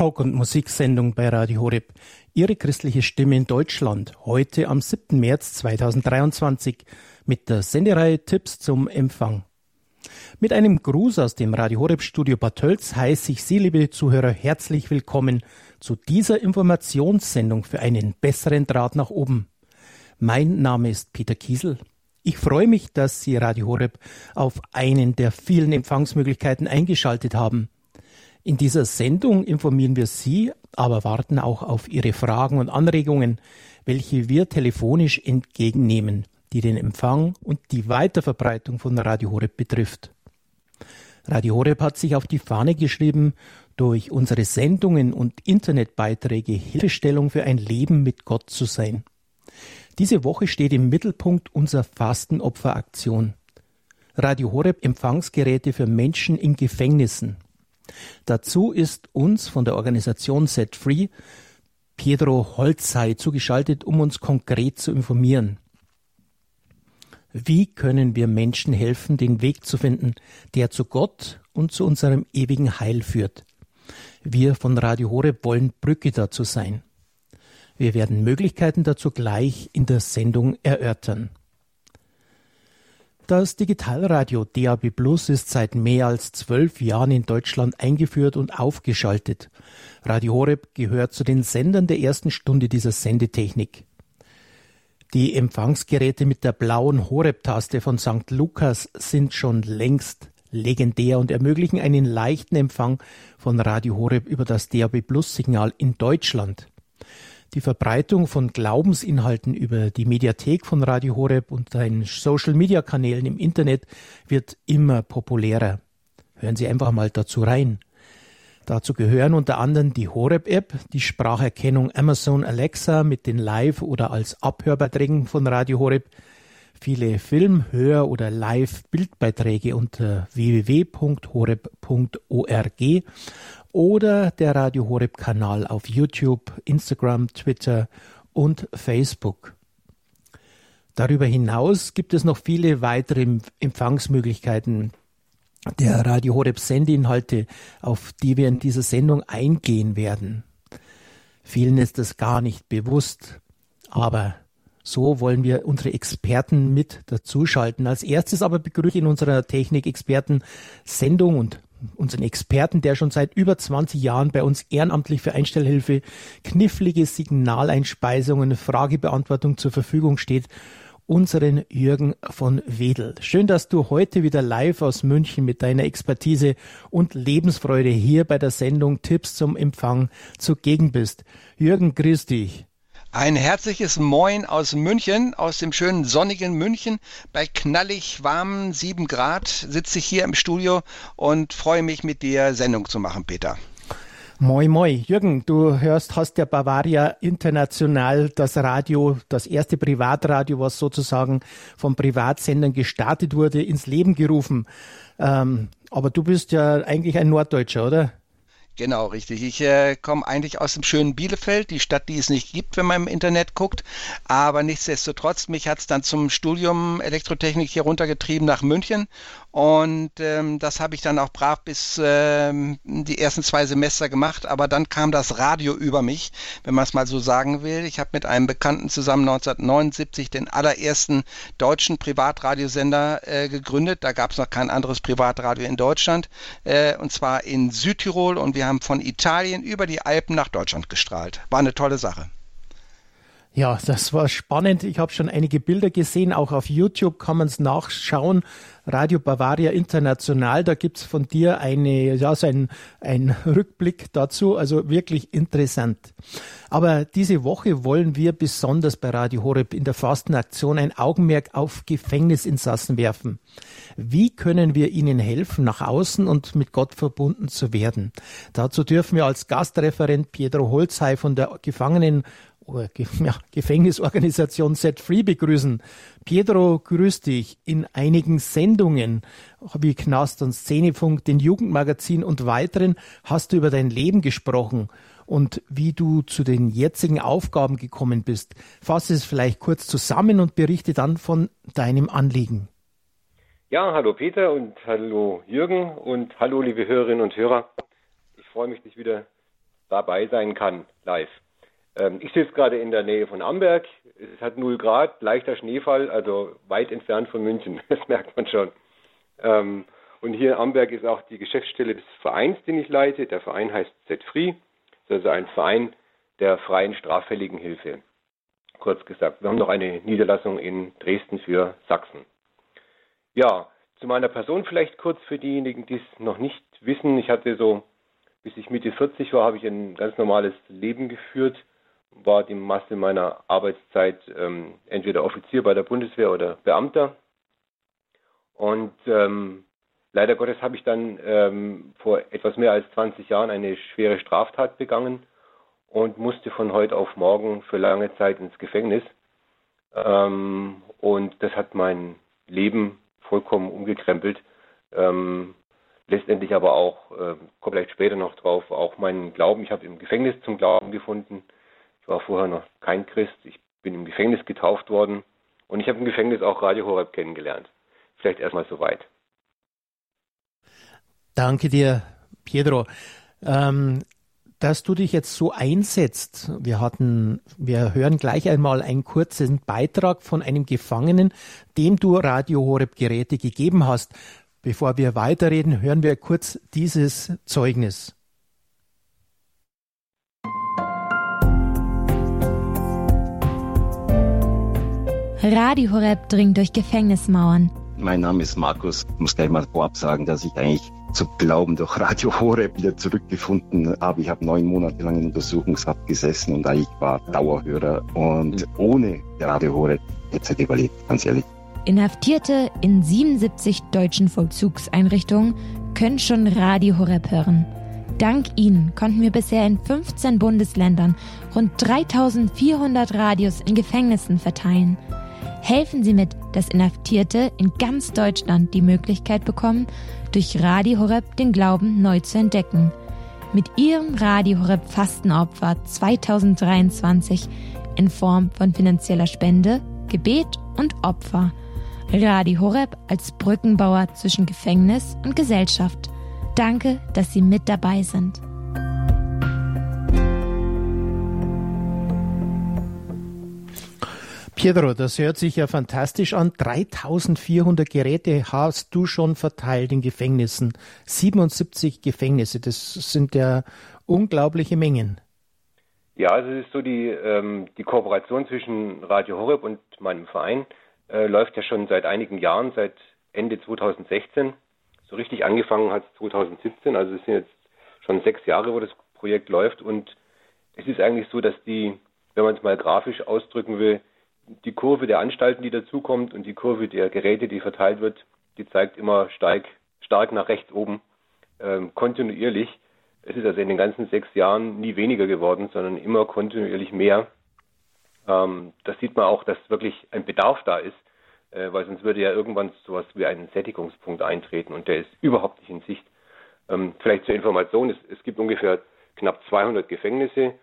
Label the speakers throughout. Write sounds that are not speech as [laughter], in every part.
Speaker 1: Talk- und Musiksendung bei Radio Horeb. Ihre christliche Stimme in Deutschland. Heute am 7. März 2023 mit der Sendereihe Tipps zum Empfang. Mit einem Gruß aus dem Radio Horeb Studio Bad Tölz heiße ich Sie, liebe Zuhörer, herzlich willkommen zu dieser Informationssendung für einen besseren Draht nach oben. Mein Name ist Peter Kiesel. Ich freue mich, dass Sie Radio Horeb auf einen der vielen Empfangsmöglichkeiten eingeschaltet haben. In dieser Sendung informieren wir Sie, aber warten auch auf Ihre Fragen und Anregungen, welche wir telefonisch entgegennehmen, die den Empfang und die Weiterverbreitung von Radio Horeb betrifft. Radio Horeb hat sich auf die Fahne geschrieben, durch unsere Sendungen und Internetbeiträge Hilfestellung für ein Leben mit Gott zu sein. Diese Woche steht im Mittelpunkt unserer Fastenopferaktion. Radio Horeb Empfangsgeräte für Menschen in Gefängnissen. Dazu ist uns von der Organisation Set Free Pedro Holzhey zugeschaltet, um uns konkret zu informieren. Wie können wir Menschen helfen, den Weg zu finden, der zu Gott und zu unserem ewigen Heil führt? Wir von Radio Horeb wollen Brücke dazu sein. Wir werden Möglichkeiten dazu gleich in der Sendung erörtern. Das Digitalradio DAB Plus ist seit mehr als zwölf Jahren in Deutschland eingeführt und aufgeschaltet. Radio Horeb gehört zu den Sendern der ersten Stunde dieser Sendetechnik. Die Empfangsgeräte mit der blauen Horeb-Taste von St. Lukas sind schon längst legendär und ermöglichen einen leichten Empfang von Radio Horeb über das DAB Plus Signal in Deutschland. Die Verbreitung von Glaubensinhalten über die Mediathek von Radio Horeb und seinen Social-Media-Kanälen im Internet wird immer populärer. Hören Sie einfach mal dazu rein. Dazu gehören unter anderem die Horeb-App, die Spracherkennung Amazon Alexa mit den Live- oder als Abhörbeiträgen von Radio Horeb, viele Film-, Hör- oder Live-Bildbeiträge unter www.horeb.org oder der Radio Horeb Kanal auf YouTube, Instagram, Twitter und Facebook. Darüber hinaus gibt es noch viele weitere Empfangsmöglichkeiten der Radio Horeb Sendeinhalte, auf die wir in dieser Sendung eingehen werden. Vielen ist das gar nicht bewusst, aber so wollen wir unsere Experten mit dazuschalten. Als erstes aber begrüße ich in unserer Technik-Experten-Sendung und unseren Experten, der schon seit über 20 Jahren bei uns ehrenamtlich für Einstellhilfe, knifflige Signaleinspeisungen, Fragebeantwortung zur Verfügung steht, unseren Jürgen von Wedel. Schön, dass du heute wieder live aus München mit deiner Expertise und Lebensfreude hier bei der Sendung Tipps zum Empfang zugegen bist. Jürgen, grüß dich.
Speaker 2: Ein herzliches Moin aus München, aus dem schönen sonnigen München. Bei knallig warmen sieben Grad sitze ich hier im Studio und freue mich, mit dir Sendung zu machen, Peter.
Speaker 1: Moin, moin. Jürgen, du hörst, hast ja Bavaria International das Radio, das erste Privatradio, was sozusagen vom Privatsendern gestartet wurde, ins Leben gerufen. Ähm, aber du bist ja eigentlich ein Norddeutscher, oder?
Speaker 2: Genau, richtig. Ich äh, komme eigentlich aus dem schönen Bielefeld, die Stadt, die es nicht gibt, wenn man im Internet guckt. Aber nichtsdestotrotz, mich hat es dann zum Studium Elektrotechnik hier runtergetrieben nach München. Und ähm, das habe ich dann auch brav bis ähm, die ersten zwei Semester gemacht. Aber dann kam das Radio über mich, wenn man es mal so sagen will. Ich habe mit einem Bekannten zusammen 1979 den allerersten deutschen Privatradiosender äh, gegründet. Da gab es noch kein anderes Privatradio in Deutschland. Äh, und zwar in Südtirol. Und wir haben von Italien über die Alpen nach Deutschland gestrahlt. War eine tolle Sache.
Speaker 1: Ja, das war spannend. Ich habe schon einige Bilder gesehen. Auch auf YouTube kann man es nachschauen. Radio Bavaria International, da gibt's von dir eine, ja, so ein, ein [laughs] Rückblick dazu. Also wirklich interessant. Aber diese Woche wollen wir besonders bei Radio Horeb in der Fastenaktion ein Augenmerk auf Gefängnisinsassen werfen. Wie können wir ihnen helfen, nach außen und mit Gott verbunden zu werden? Dazu dürfen wir als Gastreferent Pedro Holzhey von der Gefangenen [laughs] ja, Gefängnisorganisation Set Free begrüßen. Pietro, grüß dich. In einigen Sendungen wie Knast und Szenefunk, den Jugendmagazin und weiteren hast du über dein Leben gesprochen und wie du zu den jetzigen Aufgaben gekommen bist. Fasse es vielleicht kurz zusammen und berichte dann von deinem Anliegen.
Speaker 3: Ja, hallo Peter und hallo Jürgen und hallo liebe Hörerinnen und Hörer. Ich freue mich, dich wieder dabei sein kann, live. Ähm, ich sitze gerade in der Nähe von Amberg. Es hat 0 Grad, leichter Schneefall, also weit entfernt von München. [laughs] Das merkt man schon. Ähm, und hier in Amberg ist auch die Geschäftsstelle des Vereins, den ich leite. Der Verein heißt Z-Free. Das ist also ein Verein der freien Straffälligenhilfe. Kurz gesagt, wir haben noch eine Niederlassung in Dresden für Sachsen. Ja, zu meiner Person vielleicht kurz für diejenigen, die es noch nicht wissen. Ich hatte so, bis ich Mitte 40 war, habe ich ein ganz normales Leben geführt, war die Masse meiner Arbeitszeit ähm, entweder Offizier bei der Bundeswehr oder Beamter. Und ähm, leider Gottes habe ich dann ähm, vor etwas mehr als 20 Jahren eine schwere Straftat begangen und musste von heute auf morgen für lange Zeit ins Gefängnis. Ähm, und das hat mein Leben vollkommen umgekrempelt. Ähm, letztendlich aber auch, äh, komme vielleicht später noch drauf, auch meinen Glauben. Ich habe im Gefängnis zum Glauben gefunden. Ich war vorher noch kein Christ. Ich bin im Gefängnis getauft worden. Und ich habe im Gefängnis auch Radio Horeb kennengelernt. Vielleicht erstmal soweit.
Speaker 1: Danke dir, Pietro. Ähm, dass du dich jetzt so einsetzt. Wir hatten, wir hören gleich einmal einen kurzen Beitrag von einem Gefangenen, dem du Radio Horeb Geräte gegeben hast. Bevor wir weiterreden, hören wir kurz dieses Zeugnis.
Speaker 4: Radio Horeb dringt durch Gefängnismauern.
Speaker 5: Mein Name ist Markus. Ich muss gleich mal vorab sagen, dass ich eigentlich zu Glauben durch Radio Horeb wieder zurückgefunden habe. Ich habe neun Monate lang in Untersuchungshaft gesessen und ich war Dauerhörer und ohne Radio Horeb hätte ich überlebt, ganz ehrlich.
Speaker 4: Inhaftierte in 77 deutschen Vollzugseinrichtungen können schon Radio Horeb hören. Dank ihnen konnten wir bisher in 15 Bundesländern rund 3400 Radios in Gefängnissen verteilen. Helfen Sie mit, dass Inhaftierte in ganz Deutschland die Möglichkeit bekommen, durch Radio Horeb den Glauben neu zu entdecken. Mit Ihrem Radio Horeb Fastenopfer 2023 in Form von finanzieller Spende, Gebet und Opfer. Radio Horeb als Brückenbauer zwischen Gefängnis und Gesellschaft. Danke, dass Sie mit dabei sind.
Speaker 1: Pietro, das hört sich ja fantastisch an. 3400 Geräte hast du schon verteilt in Gefängnissen. 77 Gefängnisse, das sind ja unglaubliche Mengen.
Speaker 3: Ja, also es ist so, die, ähm, die Kooperation zwischen Radio Horeb und meinem Verein äh, läuft ja schon seit einigen Jahren, seit Ende 2016. So richtig angefangen hat es 2017, also es sind jetzt schon sechs Jahre, wo das Projekt läuft und es ist eigentlich so, dass die, wenn man es mal grafisch ausdrücken will, die Kurve der Anstalten, die dazukommt und die Kurve der Geräte, die verteilt wird, die zeigt immer stark, stark nach rechts oben, ähm, kontinuierlich. Es ist also in den ganzen sechs Jahren nie weniger geworden, sondern immer kontinuierlich mehr. Ähm, das sieht man auch, dass wirklich ein Bedarf da ist, äh, weil sonst würde ja irgendwann sowas wie ein Sättigungspunkt eintreten und der ist überhaupt nicht in Sicht. Ähm, vielleicht zur Information, es, es gibt ungefähr knapp 200 Gefängnisse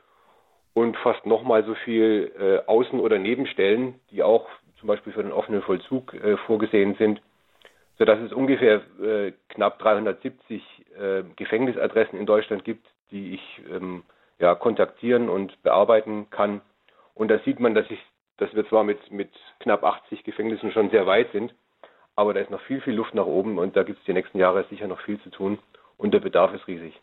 Speaker 3: und fast nochmal so viel äh, Außen- oder Nebenstellen, die auch zum Beispiel für den offenen Vollzug äh, vorgesehen sind, sodass es ungefähr äh, knapp 370 äh, Gefängnisadressen in Deutschland gibt, die ich ähm, ja, kontaktieren und bearbeiten kann. Und da sieht man, dass, ich, dass wir zwar mit, mit knapp 80 Gefängnissen schon sehr weit sind, aber da ist noch viel, viel Luft nach oben und da gibt es die nächsten Jahre sicher noch viel zu tun und der Bedarf ist riesig.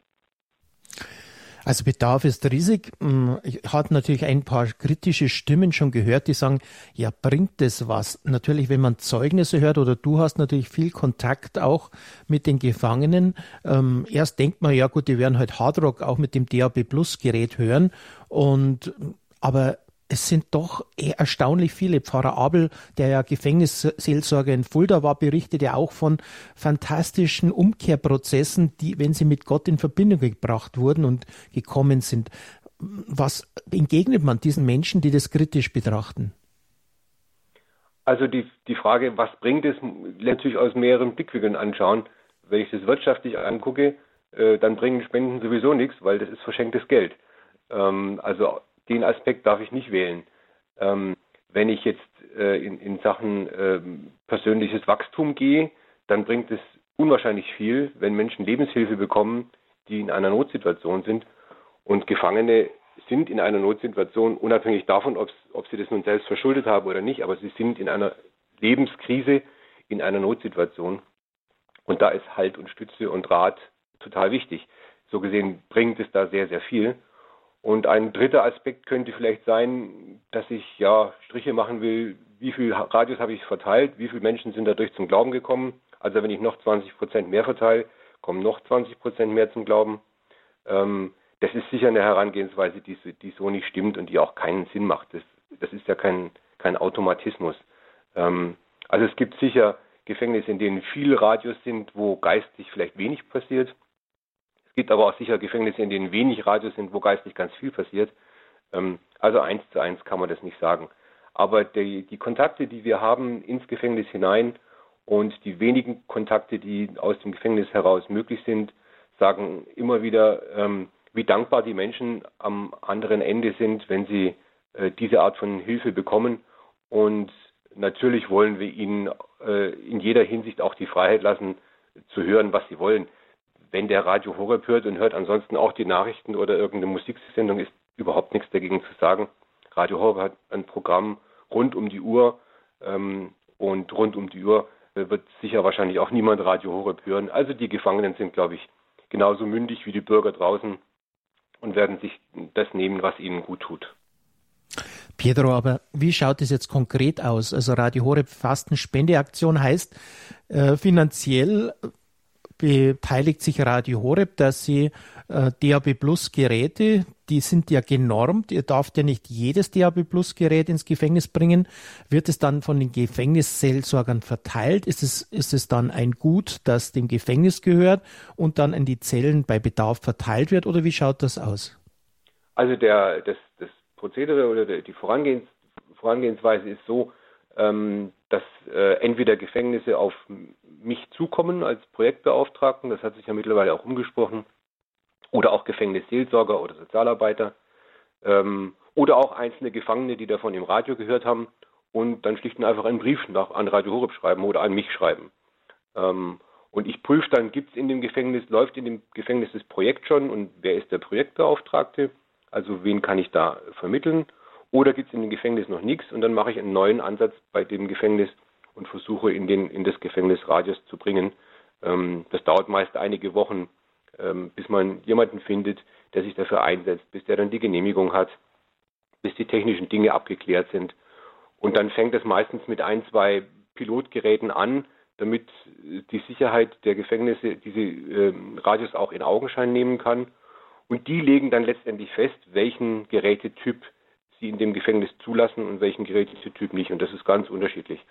Speaker 1: Also Bedarf ist riesig. Hm, ich habe natürlich ein paar kritische Stimmen schon gehört, die sagen, ja, bringt das was? Natürlich, wenn man Zeugnisse hört oder du hast natürlich viel Kontakt auch mit den Gefangenen. Ähm, erst denkt man, ja gut, die werden halt Hardrock auch mit dem DAB Plus Gerät hören und aber es sind doch erstaunlich viele. Pfarrer Abel, der ja Gefängnisseelsorger in Fulda war, berichtet ja auch von fantastischen Umkehrprozessen, die, wenn sie mit Gott in Verbindung gebracht wurden und gekommen sind. Was entgegnet man diesen Menschen, die das kritisch betrachten?
Speaker 3: Also die, die Frage, was bringt es, natürlich aus mehreren Blickwinkeln anschauen. Wenn ich das wirtschaftlich angucke, äh, dann bringen Spenden sowieso nichts, weil das ist verschenktes Geld. Ähm, also den Aspekt darf ich nicht wählen. Ähm, wenn ich jetzt äh, in, in, Sachen äh, persönliches Wachstum gehe, dann bringt es unwahrscheinlich viel, wenn Menschen Lebenshilfe bekommen, die in einer Notsituation sind. Und Gefangene sind in einer Notsituation, unabhängig davon, ob sie das nun selbst verschuldet haben oder nicht, aber sie sind in einer Lebenskrise, in einer Notsituation. Und da ist Halt und Stütze und Rat total wichtig. So gesehen bringt es da sehr, sehr viel. Und ein dritter Aspekt könnte vielleicht sein, dass ich ja Striche machen will, wie viel Radios habe ich verteilt, wie viele Menschen sind dadurch zum Glauben gekommen. Also wenn ich noch 20 Prozent mehr verteile, kommen noch 20 Prozent mehr zum Glauben. Ähm, das ist sicher eine Herangehensweise, die, die, so nicht stimmt und die auch keinen Sinn macht. Das, das ist ja kein, kein Automatismus. Ähm, also es gibt sicher Gefängnisse, in denen viele Radios sind, wo geistig vielleicht wenig passiert. Es gibt aber auch sicher Gefängnisse, in denen wenig Radios sind, wo geistig ganz viel passiert. Ähm, also eins zu eins kann man das nicht sagen. Aber die, die Kontakte, die wir haben ins Gefängnis hinein und die wenigen Kontakte, die aus dem Gefängnis heraus möglich sind, sagen immer wieder, ähm, wie dankbar die Menschen am anderen Ende sind, wenn sie äh, diese Art von Hilfe bekommen. Und natürlich wollen wir ihnen äh, in jeder Hinsicht auch die Freiheit lassen, zu hören, was sie wollen. Wenn der Radio Horeb hört und hört ansonsten auch die Nachrichten oder irgendeine Musiksendung, ist überhaupt nichts dagegen zu sagen. Radio Horeb hat ein Programm rund um die Uhr ähm, und rund um die Uhr wird sicher wahrscheinlich auch niemand Radio Horeb hören. Also die Gefangenen sind, glaube ich, genauso mündig wie die Bürger draußen und werden sich das nehmen, was ihnen gut tut.
Speaker 1: Pedro, aber wie schaut es jetzt konkret aus? Also Radio Horeb Fastenspendeaktion heißt, äh, finanziell beteiligt sich Radio Horeb, dass sie äh, DAB Plus Geräte, die sind ja genormt, ihr darf ja nicht jedes DAB Plus Gerät ins Gefängnis bringen. Wird es dann von den Gefängnisseelsorgern verteilt? Ist es, ist es dann ein Gut, das dem Gefängnis gehört und dann in die Zellen bei Bedarf verteilt wird oder wie schaut das aus?
Speaker 3: Also der, das, das Prozedere oder die Vorangehens, Vorangehensweise ist so, ähm, dass äh, entweder Gefängnisse auf mich zukommen als Projektbeauftragten, das hat sich ja mittlerweile auch umgesprochen, oder auch Gefängnisseelsorger oder Sozialarbeiter, ähm, oder auch einzelne Gefangene, die davon im Radio gehört haben und dann schlicht und einfach einen Brief nach, an Radio Horeb schreiben oder an mich schreiben. Ähm, und ich prüfe dann, gibt es in dem Gefängnis, läuft in dem Gefängnis das Projekt schon und wer ist der Projektbeauftragte? Also wen kann ich da vermitteln? Oder gibt es in dem Gefängnis noch nichts und dann mache ich einen neuen Ansatz bei dem Gefängnis und versuche in, den, in das Gefängnis Radios zu bringen. Ähm, das dauert meist einige Wochen, ähm, bis man jemanden findet, der sich dafür einsetzt, bis der dann die Genehmigung hat, bis die technischen Dinge abgeklärt sind. Und dann fängt es meistens mit ein, zwei Pilotgeräten an, damit die Sicherheit der Gefängnisse diese äh, Radios auch in Augenschein nehmen kann. Und die legen dann letztendlich fest, welchen Gerätetyp sie in dem Gefängnis zulassen und welchen Gerätetyp nicht. Und das ist ganz unterschiedlich.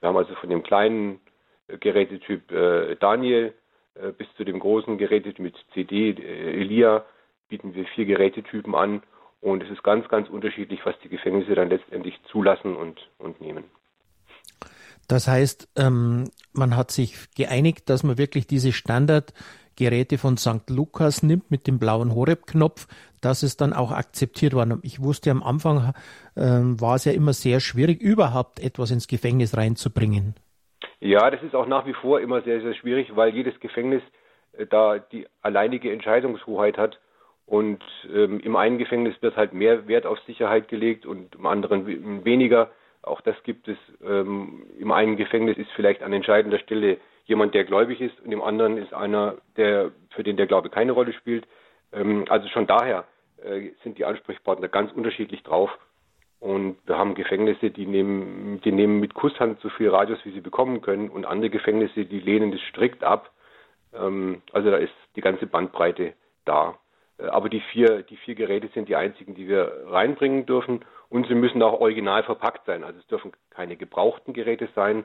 Speaker 3: Wir haben also von dem kleinen äh, Gerätetyp äh, Daniel äh, bis zu dem großen Gerätetyp mit CD äh, Elia bieten wir vier Gerätetypen an. Und es ist ganz, ganz unterschiedlich, was die Gefängnisse dann letztendlich zulassen und, und nehmen.
Speaker 1: Das heißt, ähm, man hat sich geeinigt, dass man wirklich diese Standard Geräte von St. Lukas nimmt mit dem blauen Horeb-Knopf, dass es dann auch akzeptiert war. Ich wusste am Anfang äh, war es ja immer sehr schwierig, überhaupt etwas ins Gefängnis reinzubringen.
Speaker 3: Ja, das ist auch nach wie vor immer sehr, sehr schwierig, weil jedes Gefängnis äh, da die alleinige Entscheidungshoheit hat. Und ähm, im einen Gefängnis wird halt mehr Wert auf Sicherheit gelegt und im anderen weniger. Auch das gibt es. Ähm, Im einen Gefängnis ist vielleicht an entscheidender Stelle jemand, der gläubig ist und im anderen ist einer, der, für den der Glaube keine Rolle spielt. Ähm, also schon daher äh, sind die Ansprechpartner ganz unterschiedlich drauf. Und wir haben Gefängnisse, die nehmen, die nehmen mit Kusshand so viel Radios, wie sie bekommen können, und andere Gefängnisse, die lehnen das strikt ab. Ähm, also da ist die ganze Bandbreite da. Äh, aber die vier, die vier Geräte sind die einzigen, die wir reinbringen dürfen. Und sie müssen auch original verpackt sein. Also es dürfen keine gebrauchten Geräte sein,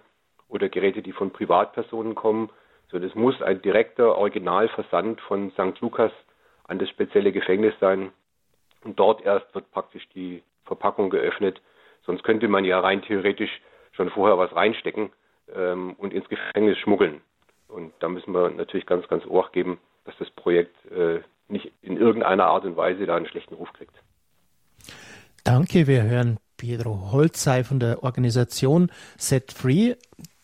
Speaker 3: oder Geräte, die von Privatpersonen kommen, sondern es muss ein direkter Originalversand von St. Lukas an das spezielle Gefängnis sein. Und dort erst wird praktisch die Verpackung geöffnet. Sonst könnte man ja rein theoretisch schon vorher was reinstecken ähm, und ins Gefängnis schmuggeln. Und da müssen wir natürlich ganz, ganz Ohr geben, dass das Projekt äh, nicht in irgendeiner Art und Weise da einen schlechten Ruf kriegt.
Speaker 1: Danke, wir hören Pedro Holzei von der Organisation Set Free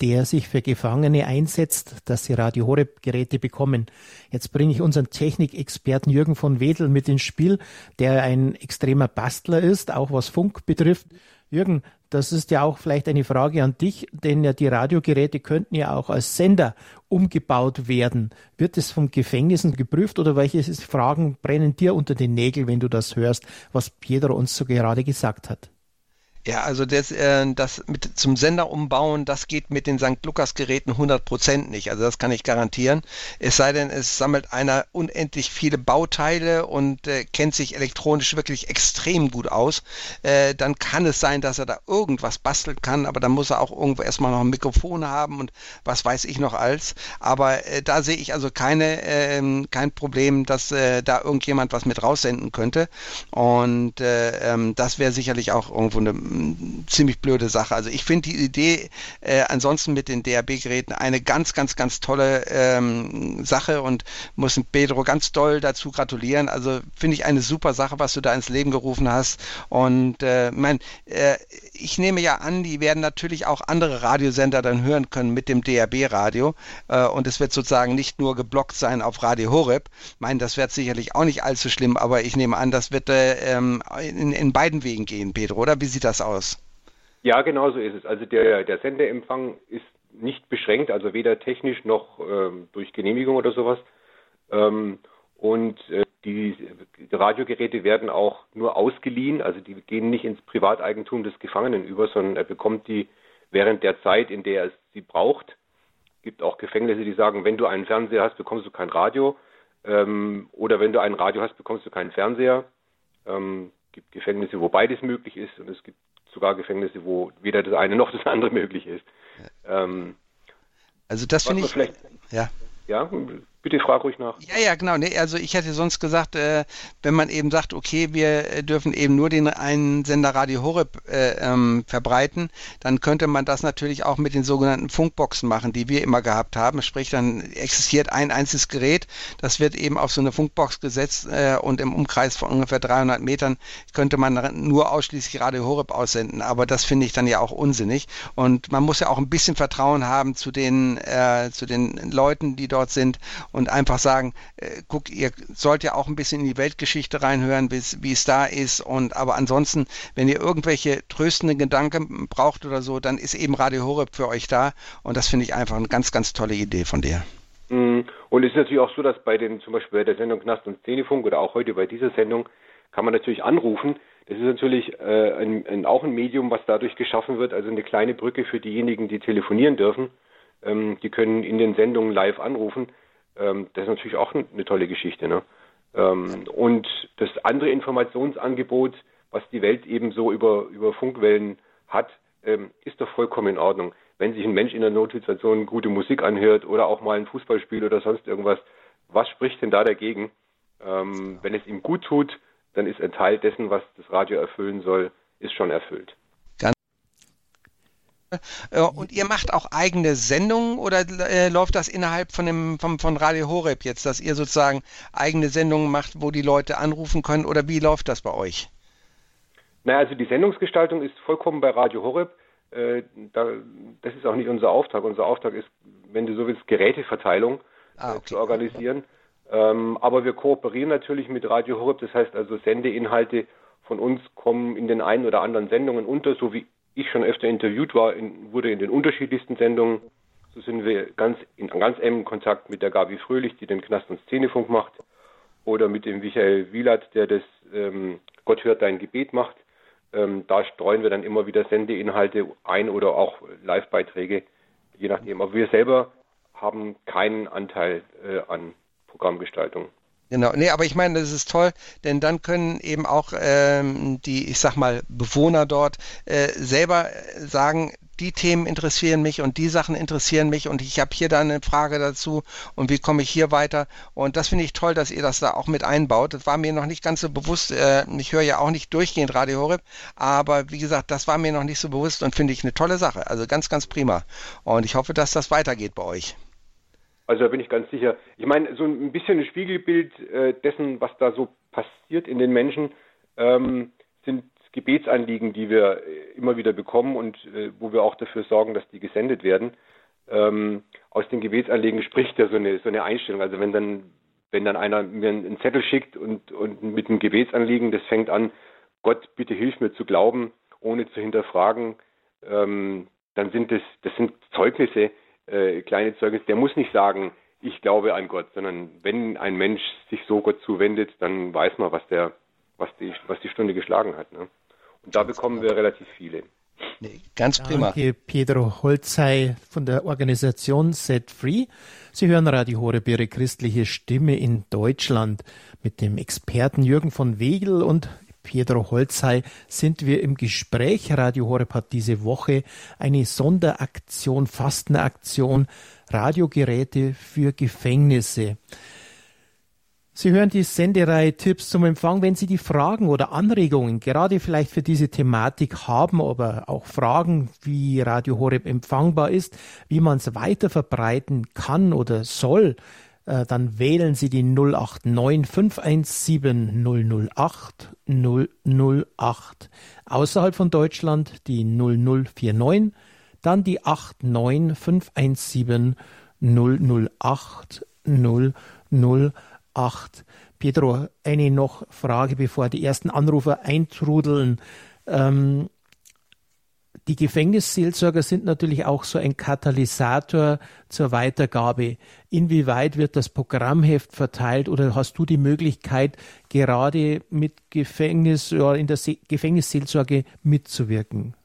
Speaker 1: der sich für Gefangene einsetzt, dass sie Radio Horeb Geräte bekommen. Jetzt bringe ich unseren Technikexperten Jürgen von Wedel mit ins Spiel, der ein extremer Bastler ist, auch was Funk betrifft. Jürgen, das ist ja auch vielleicht eine Frage an dich, denn ja die Radiogeräte könnten ja auch als Sender umgebaut werden. Wird es von Gefängnissen geprüft oder welche Fragen brennen dir unter den Nägeln, wenn du das hörst, was Pedro uns so gerade gesagt hat?
Speaker 2: Ja, also das, äh, das mit zum Sender umbauen, das geht mit den St. Lukas Geräten 100 Prozent nicht. Also das kann ich garantieren. Es sei denn, es sammelt einer unendlich viele Bauteile und äh, kennt sich elektronisch wirklich extrem gut aus. Äh, dann kann es sein, dass er da irgendwas basteln kann, aber dann muss er auch irgendwo erstmal noch ein Mikrofon haben und was weiß ich noch als. Aber äh, da sehe ich also keine, äh, kein Problem, dass äh, da irgendjemand was mit raussenden könnte. Und äh, ähm, das wäre sicherlich auch irgendwo eine ziemlich blöde Sache. Also ich finde die Idee äh, ansonsten mit den DAB-Geräten eine ganz, ganz, ganz tolle ähm, Sache und muss Pedro ganz doll dazu gratulieren. Also finde ich eine super Sache, was du da ins Leben gerufen hast. Und äh, mein, äh, ich nehme ja an, die werden natürlich auch andere Radiosender dann hören können mit dem DAB-Radio. Äh, und es wird sozusagen nicht nur geblockt sein auf Radio Horeb. Ich meine, das wird sicherlich auch nicht allzu schlimm, aber ich nehme an, das wird äh, ähm, in, in beiden Wegen gehen, Pedro, oder? Wie sieht das aus?
Speaker 3: Ja, genau so ist es. Also der, der Sendeempfang ist nicht beschränkt, also weder technisch noch ähm, durch Genehmigung oder sowas. Ähm, und äh, die, Radiogeräte werden auch nur ausgeliehen, also die gehen nicht ins Privateigentum des Gefangenen über, sondern er bekommt die während der Zeit, in der er sie braucht. Es gibt auch Gefängnisse, die sagen, wenn du einen Fernseher hast, bekommst du kein Radio. Ähm, oder wenn du ein Radio hast, bekommst du keinen Fernseher. Ähm, gibt Gefängnisse, wo beides möglich ist und es gibt sogar Gefängnisse, wo weder das eine noch das andere [laughs] möglich ist.
Speaker 2: Ähm, also das finde ich.
Speaker 3: Ja. Ja, Bitte frag ruhig nach.
Speaker 2: Ja, ja, genau. Nee, also ich hätte sonst gesagt, äh, wenn man eben sagt, okay, wir äh, dürfen eben nur den einen Sender Radio Horeb äh, ähm, verbreiten, dann könnte man das natürlich auch mit den sogenannten Funkboxen machen, die wir immer gehabt haben. Sprich, dann existiert ein einziges Gerät, das wird eben auf so eine Funkbox gesetzt äh, und im Umkreis von ungefähr 300 Metern könnte man nur ausschließlich Radio Horeb aussenden. Aber das finde ich dann ja auch unsinnig. Und man muss ja auch ein bisschen Vertrauen haben zu den, äh, zu den Leuten, die dort sind und einfach sagen, äh, guck, ihr sollt ja auch ein bisschen in die Weltgeschichte reinhören, wie es da ist. Und aber ansonsten, wenn ihr irgendwelche tröstenden Gedanken braucht oder so, dann ist eben Radio Horeb für euch da. Und das finde ich einfach eine ganz, ganz tolle Idee von dir.
Speaker 3: Mhm. Und es ist natürlich auch so, dass bei den, zum Beispiel bei der Sendung Knast und Szenefunk oder auch heute bei dieser Sendung, kann man natürlich anrufen. Das ist natürlich äh, ein, ein, auch ein Medium, was dadurch geschaffen wird, also eine kleine Brücke für diejenigen, die telefonieren dürfen. Ähm, die können in den Sendungen live anrufen. Ähm, das ist natürlich auch eine tolle Geschichte. Ne? Ähm, und das andere Informationsangebot, was die Welt eben so über, über Funkwellen hat, ähm, ist doch vollkommen in Ordnung. Wenn sich ein Mensch in einer Notsituation gute Musik anhört oder auch mal ein Fußballspiel oder sonst irgendwas, was spricht denn da dagegen? Ähm, wenn es ihm gut tut, dann ist ein Teil dessen, was das Radio erfüllen soll, ist schon erfüllt.
Speaker 2: Äh, und ihr macht auch eigene Sendungen oder äh, läuft das innerhalb von, dem, vom, von Radio Horeb jetzt, dass ihr sozusagen eigene Sendungen macht, wo die Leute anrufen können oder wie läuft das bei euch?
Speaker 3: Naja, also die Sendungsgestaltung ist vollkommen bei Radio Horeb. Äh, da, das ist auch nicht unser Auftrag. Unser Auftrag ist, wenn du so willst, Geräteverteilung ah, äh, okay. zu organisieren. Ähm, aber wir kooperieren natürlich mit Radio Horeb. Das heißt also, Sendeinhalte von uns kommen in den einen oder anderen Sendungen unter, so wie ich schon öfter interviewt war, in, wurde in den unterschiedlichsten Sendungen. So sind wir ganz in ganz engem Kontakt mit der Gabi Fröhlich, die den Knast- und Szenefunk macht, oder mit dem Michael Wielat, der das ähm, Gott hört dein Gebet macht. Ähm, da streuen wir dann immer wieder Sendeinhalte ein oder auch Live-Beiträge, je nachdem. Aber wir selber haben keinen Anteil äh, an Programmgestaltung.
Speaker 2: Genau, nee, aber ich meine, das ist toll, denn dann können eben auch ähm, die, ich sag mal, Bewohner dort äh, selber sagen, die Themen interessieren mich und die Sachen interessieren mich und ich habe hier dann eine Frage dazu und wie komme ich hier weiter. Und das finde ich toll, dass ihr das da auch mit einbaut. Das war mir noch nicht ganz so bewusst. Äh, ich höre ja auch nicht durchgehend Radio Horeb, aber wie gesagt, das war mir noch nicht so bewusst und finde ich eine tolle Sache. Also ganz, ganz prima. Und ich hoffe, dass das weitergeht bei euch.
Speaker 3: Also da bin ich ganz sicher. Ich meine, so ein bisschen ein Spiegelbild äh, dessen, was da so passiert in den Menschen, ähm, sind Gebetsanliegen, die wir äh, immer wieder bekommen und äh, wo wir auch dafür sorgen, dass die gesendet werden. ähm, aus den Gebetsanliegen spricht ja so eine, so eine Einstellung. Also wenn dann, wenn dann einer mir einen Zettel schickt und, und mit einem Gebetsanliegen, das fängt an, Gott, bitte hilf mir zu glauben, ohne zu hinterfragen, ähm, dann sind das, das sind Zeugnisse, äh, kleine Zeugnisse. Der muss nicht sagen, ich glaube an Gott, sondern wenn ein Mensch sich so Gott zuwendet, dann weiß man, was der, was die, was die Stunde geschlagen hat. Ne? Und da bekommen wir relativ viele.
Speaker 1: Nee, ganz prima. Danke, Pedro Holzei von der Organisation Set Free. Sie hören Radio Horeb, Ihre christliche Stimme in Deutschland. Mit dem Experten Jürgen von Wegel und Pedro Holzei sind wir im Gespräch. Radio Horeb hat diese Woche eine Sonderaktion, Fastenaktion, Radiogeräte für Gefängnisse. Sie hören die Sendereihe Tipps zum Empfang. Wenn Sie die Fragen oder Anregungen gerade vielleicht für diese Thematik haben, aber auch Fragen, wie Radio Horeb empfangbar ist, wie man es weiter verbreiten kann oder soll, dann wählen Sie die 089 517 008 008. Außerhalb von Deutschland die 0049, dann die 89 517 008 008. Pedro, eine noch Frage, bevor die ersten Anrufer eintrudeln. Ähm, die Gefängnisseelsorger sind natürlich auch so ein Katalysator zur Weitergabe. Inwieweit wird das Programmheft verteilt oder hast du die Möglichkeit, gerade mit Gefängnis oder in der Se Gefängnisseelsorge mitzuwirken?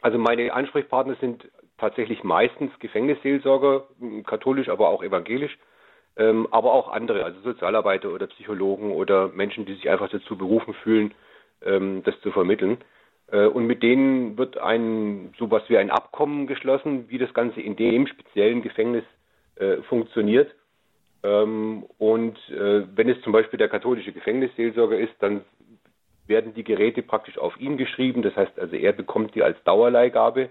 Speaker 3: Also meine Ansprechpartner sind tatsächlich meistens Gefängnisseelsorger, katholisch, aber auch evangelisch, ähm, aber auch andere, also Sozialarbeiter oder Psychologen oder Menschen, die sich einfach dazu berufen fühlen, ähm, das zu vermitteln. Äh, und mit denen wird ein sowas wie ein Abkommen geschlossen, wie das Ganze in dem speziellen Gefängnis äh, funktioniert. Ähm, und äh, wenn es zum Beispiel der katholische Gefängnisseelsorger ist, dann werden die Geräte praktisch auf ihn geschrieben. Das heißt also, er bekommt die als Dauerleihgabe.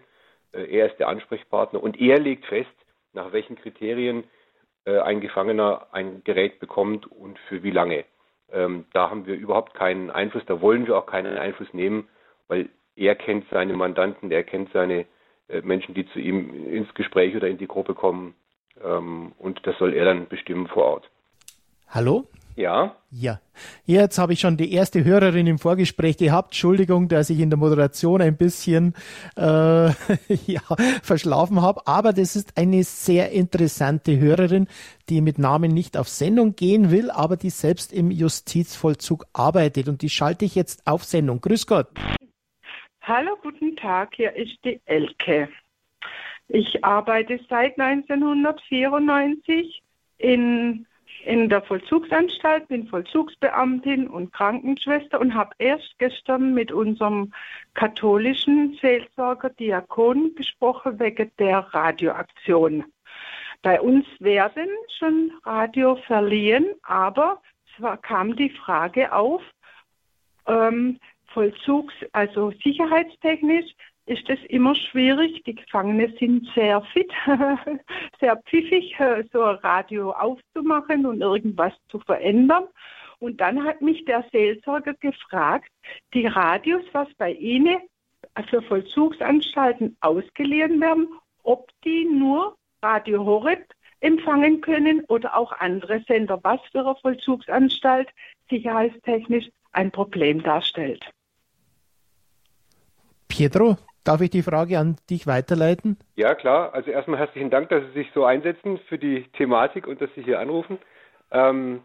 Speaker 3: Äh, er ist der Ansprechpartner und er legt fest, nach welchen Kriterien äh, ein Gefangener ein Gerät bekommt und für wie lange. Ähm, da haben wir überhaupt keinen Einfluss, da wollen wir auch keinen Einfluss nehmen weil er kennt seine Mandanten, er kennt seine äh, Menschen, die zu ihm ins Gespräch oder in die Gruppe kommen. Ähm, und das soll er dann bestimmen vor Ort.
Speaker 1: Hallo?
Speaker 3: Ja.
Speaker 1: Ja. Jetzt habe ich schon die erste Hörerin im Vorgespräch gehabt. Entschuldigung, dass ich in der Moderation ein bisschen äh, [laughs] ja, verschlafen habe. Aber das ist eine sehr interessante Hörerin, die mit Namen nicht auf Sendung gehen will, aber die selbst im Justizvollzug arbeitet. Und die schalte ich jetzt auf Sendung. Grüß Gott.
Speaker 6: Hallo, guten Tag, hier ist die Elke. Ich arbeite seit 1994 in, in der Vollzugsanstalt, bin Vollzugsbeamtin und Krankenschwester und habe erst gestern mit unserem katholischen Seelsorger Diakon gesprochen wegen der Radioaktion. Bei uns werden schon Radio verliehen, aber es war, kam die Frage auf, ähm, Vollzugs-, also sicherheitstechnisch ist es immer schwierig. Die Gefangenen sind sehr fit, [laughs] sehr pfiffig, so ein Radio aufzumachen und irgendwas zu verändern. Und dann hat mich der Seelsorger gefragt, die Radios, was bei Ihnen für Vollzugsanstalten ausgeliehen werden, ob die nur Radio Horeb empfangen können oder auch andere Sender, was für eine Vollzugsanstalt sicherheitstechnisch ein Problem darstellt.
Speaker 1: Pietro, darf ich die Frage an dich weiterleiten?
Speaker 3: Ja, klar. Also erstmal herzlichen Dank, dass Sie sich so einsetzen für die Thematik und dass Sie hier anrufen. Ähm,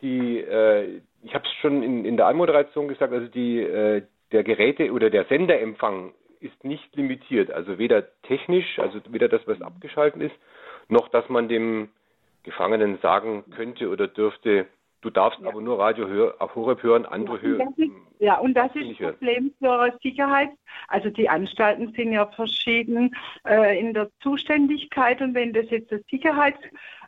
Speaker 3: die, äh, ich habe es schon in, in, der Anmoderation gesagt, also die, äh, der Geräte- oder der Senderempfang ist nicht limitiert. Also weder technisch, also weder das, was abgeschaltet ist, noch dass man dem Gefangenen sagen könnte oder dürfte, Du darfst ja. aber nur Radio hör, auf Horeb hören, andere hören.
Speaker 6: Ja, und das ist das Problem für Sicherheit. Also die Anstalten sind ja verschieden äh, in der Zuständigkeit und wenn das jetzt das Sicherheits,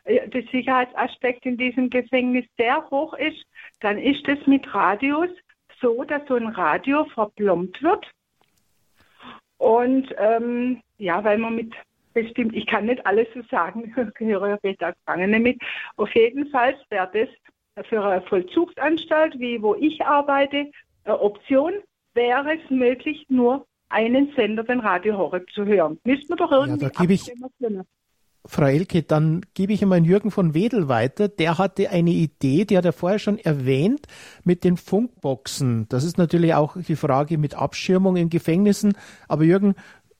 Speaker 6: äh, der Sicherheitsaspekt in diesem Gefängnis sehr hoch ist, dann ist es mit Radios so, dass so ein Radio verplombt wird. Und ähm, ja, weil man mit bestimmt, ich kann nicht alles so sagen, [laughs] gehöre ja Gefangene mit. Auf jeden Fall wäre das für eine Vollzugsanstalt, wie wo ich arbeite, eine Option, wäre es möglich, nur einen Sender, den Radio Horeb, zu hören. Müssten wir doch irgendwie
Speaker 1: ja, da gebe ich, Frau Elke, dann gebe ich einmal Jürgen von Wedel weiter. Der hatte eine Idee, die hat er vorher schon erwähnt, mit den Funkboxen. Das ist natürlich auch die Frage mit Abschirmung in Gefängnissen. Aber Jürgen,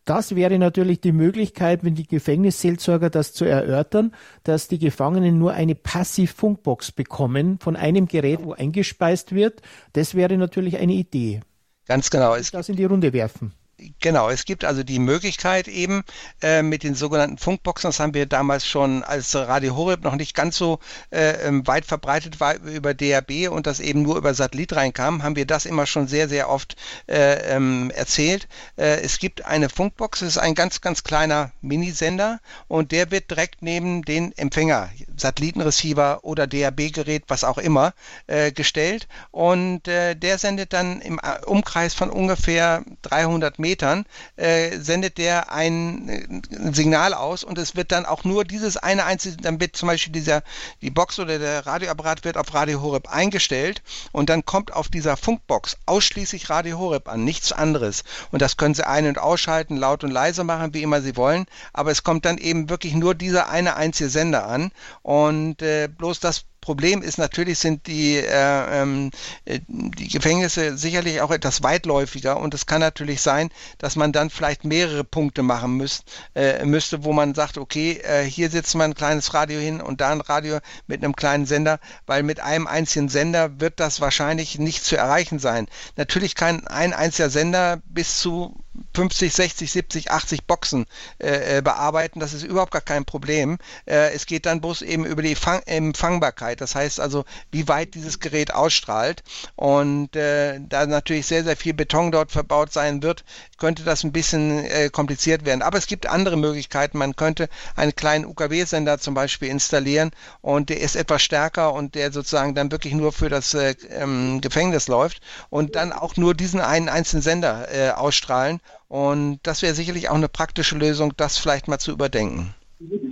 Speaker 1: das wäre natürlich die Möglichkeit, wenn die Gefängnisseelsorger das zu erörtern, dass die Gefangenen nur eine Passivfunkbox bekommen von einem Gerät, wo eingespeist wird. Das wäre natürlich eine Idee.
Speaker 2: Ganz genau.
Speaker 1: Ich das in die Runde werfen.
Speaker 2: Genau, es gibt also die Möglichkeit eben äh, mit den sogenannten Funkboxen, das haben wir damals schon, als Radio Horeb noch nicht ganz so äh, ähm, weit verbreitet war über DAB und das eben nur über Satellit reinkam, haben wir das immer schon sehr, sehr oft äh, ähm, erzählt. Äh, es gibt eine Funkbox, das ist ein ganz, ganz kleiner Minisender und der wird direkt neben den Empfänger, Satellitenreceiver oder DAB-Gerät, was auch immer, äh, gestellt und äh, der sendet dann im Umkreis von ungefähr 300 Metern Metern äh, sendet der ein, ein, Signal aus und es wird dann auch nur dieses eine einzige, dann wird zum Beispiel dieser, die Box oder der Radioapparat wird auf Radio Horeb eingestellt und dann kommt auf dieser Funkbox ausschließlich Radio Horeb an, nichts anderes. Und das können Sie ein- und ausschalten, laut und leise machen, wie immer Sie wollen, aber es kommt dann eben wirklich nur dieser eine einzige Sender an und äh, bloß das Problem ist natürlich, sind die, äh, ähm, äh, die Gefängnisse sicherlich auch etwas weitläufiger und es kann natürlich sein, dass man dann vielleicht mehrere Punkte machen müsst, äh, müsste, wo man sagt, okay, äh, hier setzt man ein kleines Radio hin und da ein Radio mit einem kleinen Sender, weil mit einem einzigen Sender wird das wahrscheinlich nicht zu erreichen sein. Natürlich kann ein einziger Sender bis zu 50, 60, 70, 80 Boxen äh, äh, bearbeiten. Das ist überhaupt gar kein Problem. Äh, es geht dann bloß eben über die Fang Empfangbarkeit. Das heißt also, wie weit dieses Gerät ausstrahlt. Und äh, da natürlich sehr, sehr viel Beton dort verbaut sein wird, könnte das ein bisschen äh, kompliziert werden. Aber es gibt andere Möglichkeiten. Man könnte einen kleinen UKW-Sender zum Beispiel installieren und der ist etwas stärker und der sozusagen dann wirklich nur für das äh, ähm, Gefängnis läuft und dann auch nur diesen einen einzelnen Sender ausstrahlen und das wäre sicherlich auch eine praktische Lösung, das vielleicht mal zu überdenken.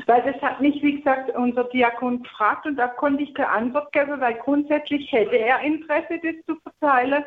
Speaker 6: Weil das hat mich, wie gesagt, unser Diakon gefragt und da konnte ich keine Antwort geben, weil grundsätzlich hätte er Interesse, das zu verteilen,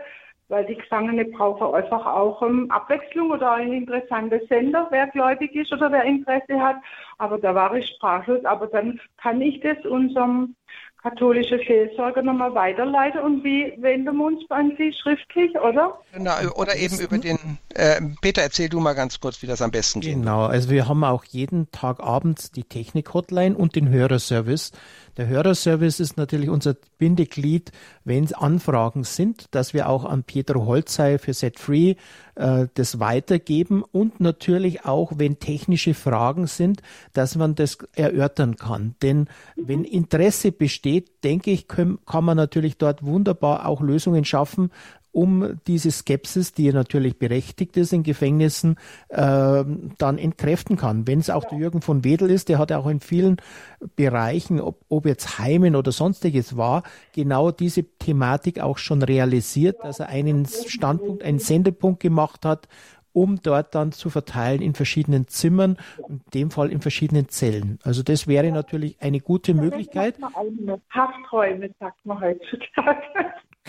Speaker 6: weil die Gefangene brauchen einfach auch um, Abwechslung oder ein interessanter Sender, wer gläubig ist oder wer Interesse hat. Aber da war ich sprachlos. Aber dann kann ich das unserem katholische Seelsorge nochmal weiterleiten und wie wenden wir uns an Sie schriftlich, oder?
Speaker 2: Genau, oder eben über den, äh, Peter, erzähl du mal ganz kurz, wie das am besten geht.
Speaker 1: Genau, also wir haben auch jeden Tag abends die Technik-Hotline und den Hörerservice. Der Hörerservice ist natürlich unser Bindeglied, wenn es Anfragen sind, dass wir auch an Pietro Holzei für Set Free äh, das weitergeben und natürlich auch, wenn technische Fragen sind, dass man das erörtern kann. Denn wenn Interesse besteht, denke ich, können, kann man natürlich dort wunderbar auch Lösungen schaffen, um diese Skepsis, die ja natürlich berechtigt ist in Gefängnissen, äh, dann entkräften kann. Wenn es auch der Jürgen von Wedel ist, der hat auch in vielen Bereichen, ob, ob jetzt Heimen oder sonstiges war, genau diese Thematik auch schon realisiert, dass er einen Standpunkt, einen Sendepunkt gemacht hat, um dort dann zu verteilen in verschiedenen Zimmern, in dem Fall in verschiedenen Zellen. Also das wäre natürlich eine gute Möglichkeit.
Speaker 6: Hafträume sagt man heutzutage.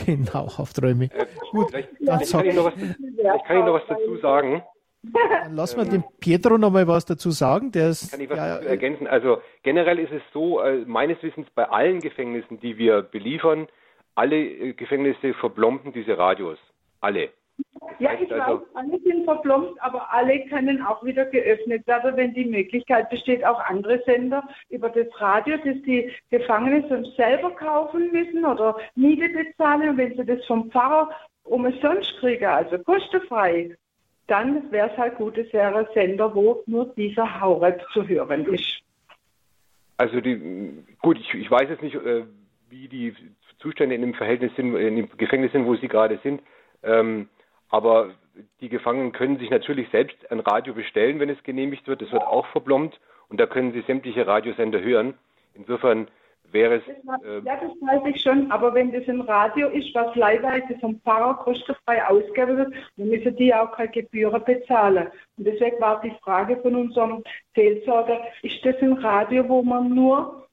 Speaker 1: Genau, Hafträume. Äh,
Speaker 3: Gut, vielleicht, kann ich noch was, vielleicht kann ich noch was dazu sagen.
Speaker 1: Dann lassen wir dem Pietro noch mal was dazu sagen. Der ist,
Speaker 3: kann ich was ja, dazu ergänzen? Also generell ist es so, äh, meines Wissens bei allen Gefängnissen, die wir beliefern, alle äh, Gefängnisse verblomben diese Radios. Alle.
Speaker 6: Ja, ich also, weiß, alle sind verplombt, aber alle können auch wieder geöffnet werden, wenn die Möglichkeit besteht, auch andere Sender über das Radio, das die Gefangenen sonst selber kaufen müssen oder Miete bezahlen. Und wenn sie das vom Pfarrer umsonst kriegen, also kostenfrei, dann wäre es halt gut, es wäre ein Sender, wo nur dieser Haurep zu hören ist.
Speaker 3: Also die, gut, ich, ich weiß jetzt nicht, äh, wie die Zustände in dem Verhältnis sind, in dem Gefängnis sind, wo sie gerade sind. Ähm, aber die Gefangenen können sich natürlich selbst ein Radio bestellen, wenn es genehmigt wird. Das wird auch verblombt und da können sie sämtliche Radiosender hören. Insofern wäre es.
Speaker 6: Äh, ja, das weiß ich schon, aber wenn das ein Radio ist, was leihweise vom Pfarrer kostenfrei ausgegeben wird, dann müssen die auch keine Gebühren bezahlen. Und deswegen war die Frage von unserem Seelsorger, ist das ein Radio, wo man nur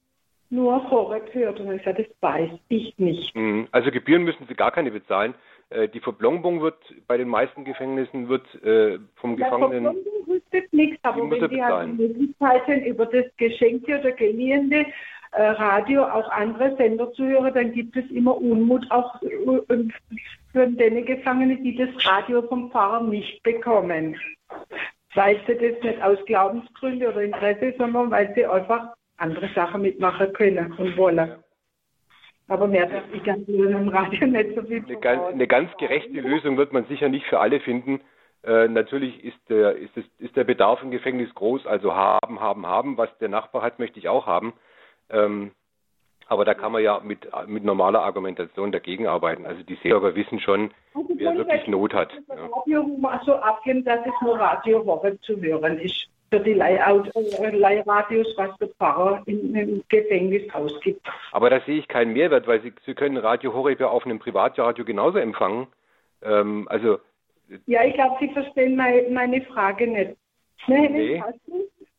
Speaker 6: nur Horeb hört. Und ich sage, das weiß ich nicht.
Speaker 3: Mhm. Also Gebühren müssen Sie gar keine bezahlen. Äh, die Verplombung wird bei den meisten Gefängnissen wird äh, vom Gefangenen.
Speaker 6: Ja, Verplombung kostet nichts, aber wenn die halt die Möglichkeiten über das geschenkte oder geliehene äh, Radio auch andere Sender zu hören, dann gibt es immer Unmut auch äh, für den Gefangenen, die das Radio vom Pfarrer nicht bekommen. Weil sie das nicht aus Glaubensgründen oder Interesse, sondern weil sie einfach andere Sachen mitmachen können und wollen. Aber mehr darf ich ganz im Radio nicht so viel
Speaker 3: eine ganz, eine ganz gerechte Lösung wird man sicher nicht für alle finden. Äh, natürlich ist der, ist, es, ist der Bedarf im Gefängnis groß, also haben, haben, haben. Was der Nachbar hat, möchte ich auch haben. Ähm, aber da kann man ja mit, mit normaler Argumentation dagegen arbeiten. Also die Seelsorger wissen schon, also wer wirklich Not hat.
Speaker 6: Das ja. Radio so abgeben, dass es nur Radio Woche zu hören ist für die äh, Leihradios, was der Pfarrer in einem Gefängnis ausgibt.
Speaker 3: Aber da sehe ich keinen Mehrwert, weil Sie, Sie können Radio Horeb ja auf einem Privatradio genauso empfangen. Ähm, also
Speaker 6: ja, ich glaube, Sie verstehen meine, meine Frage nicht. Ne, nee.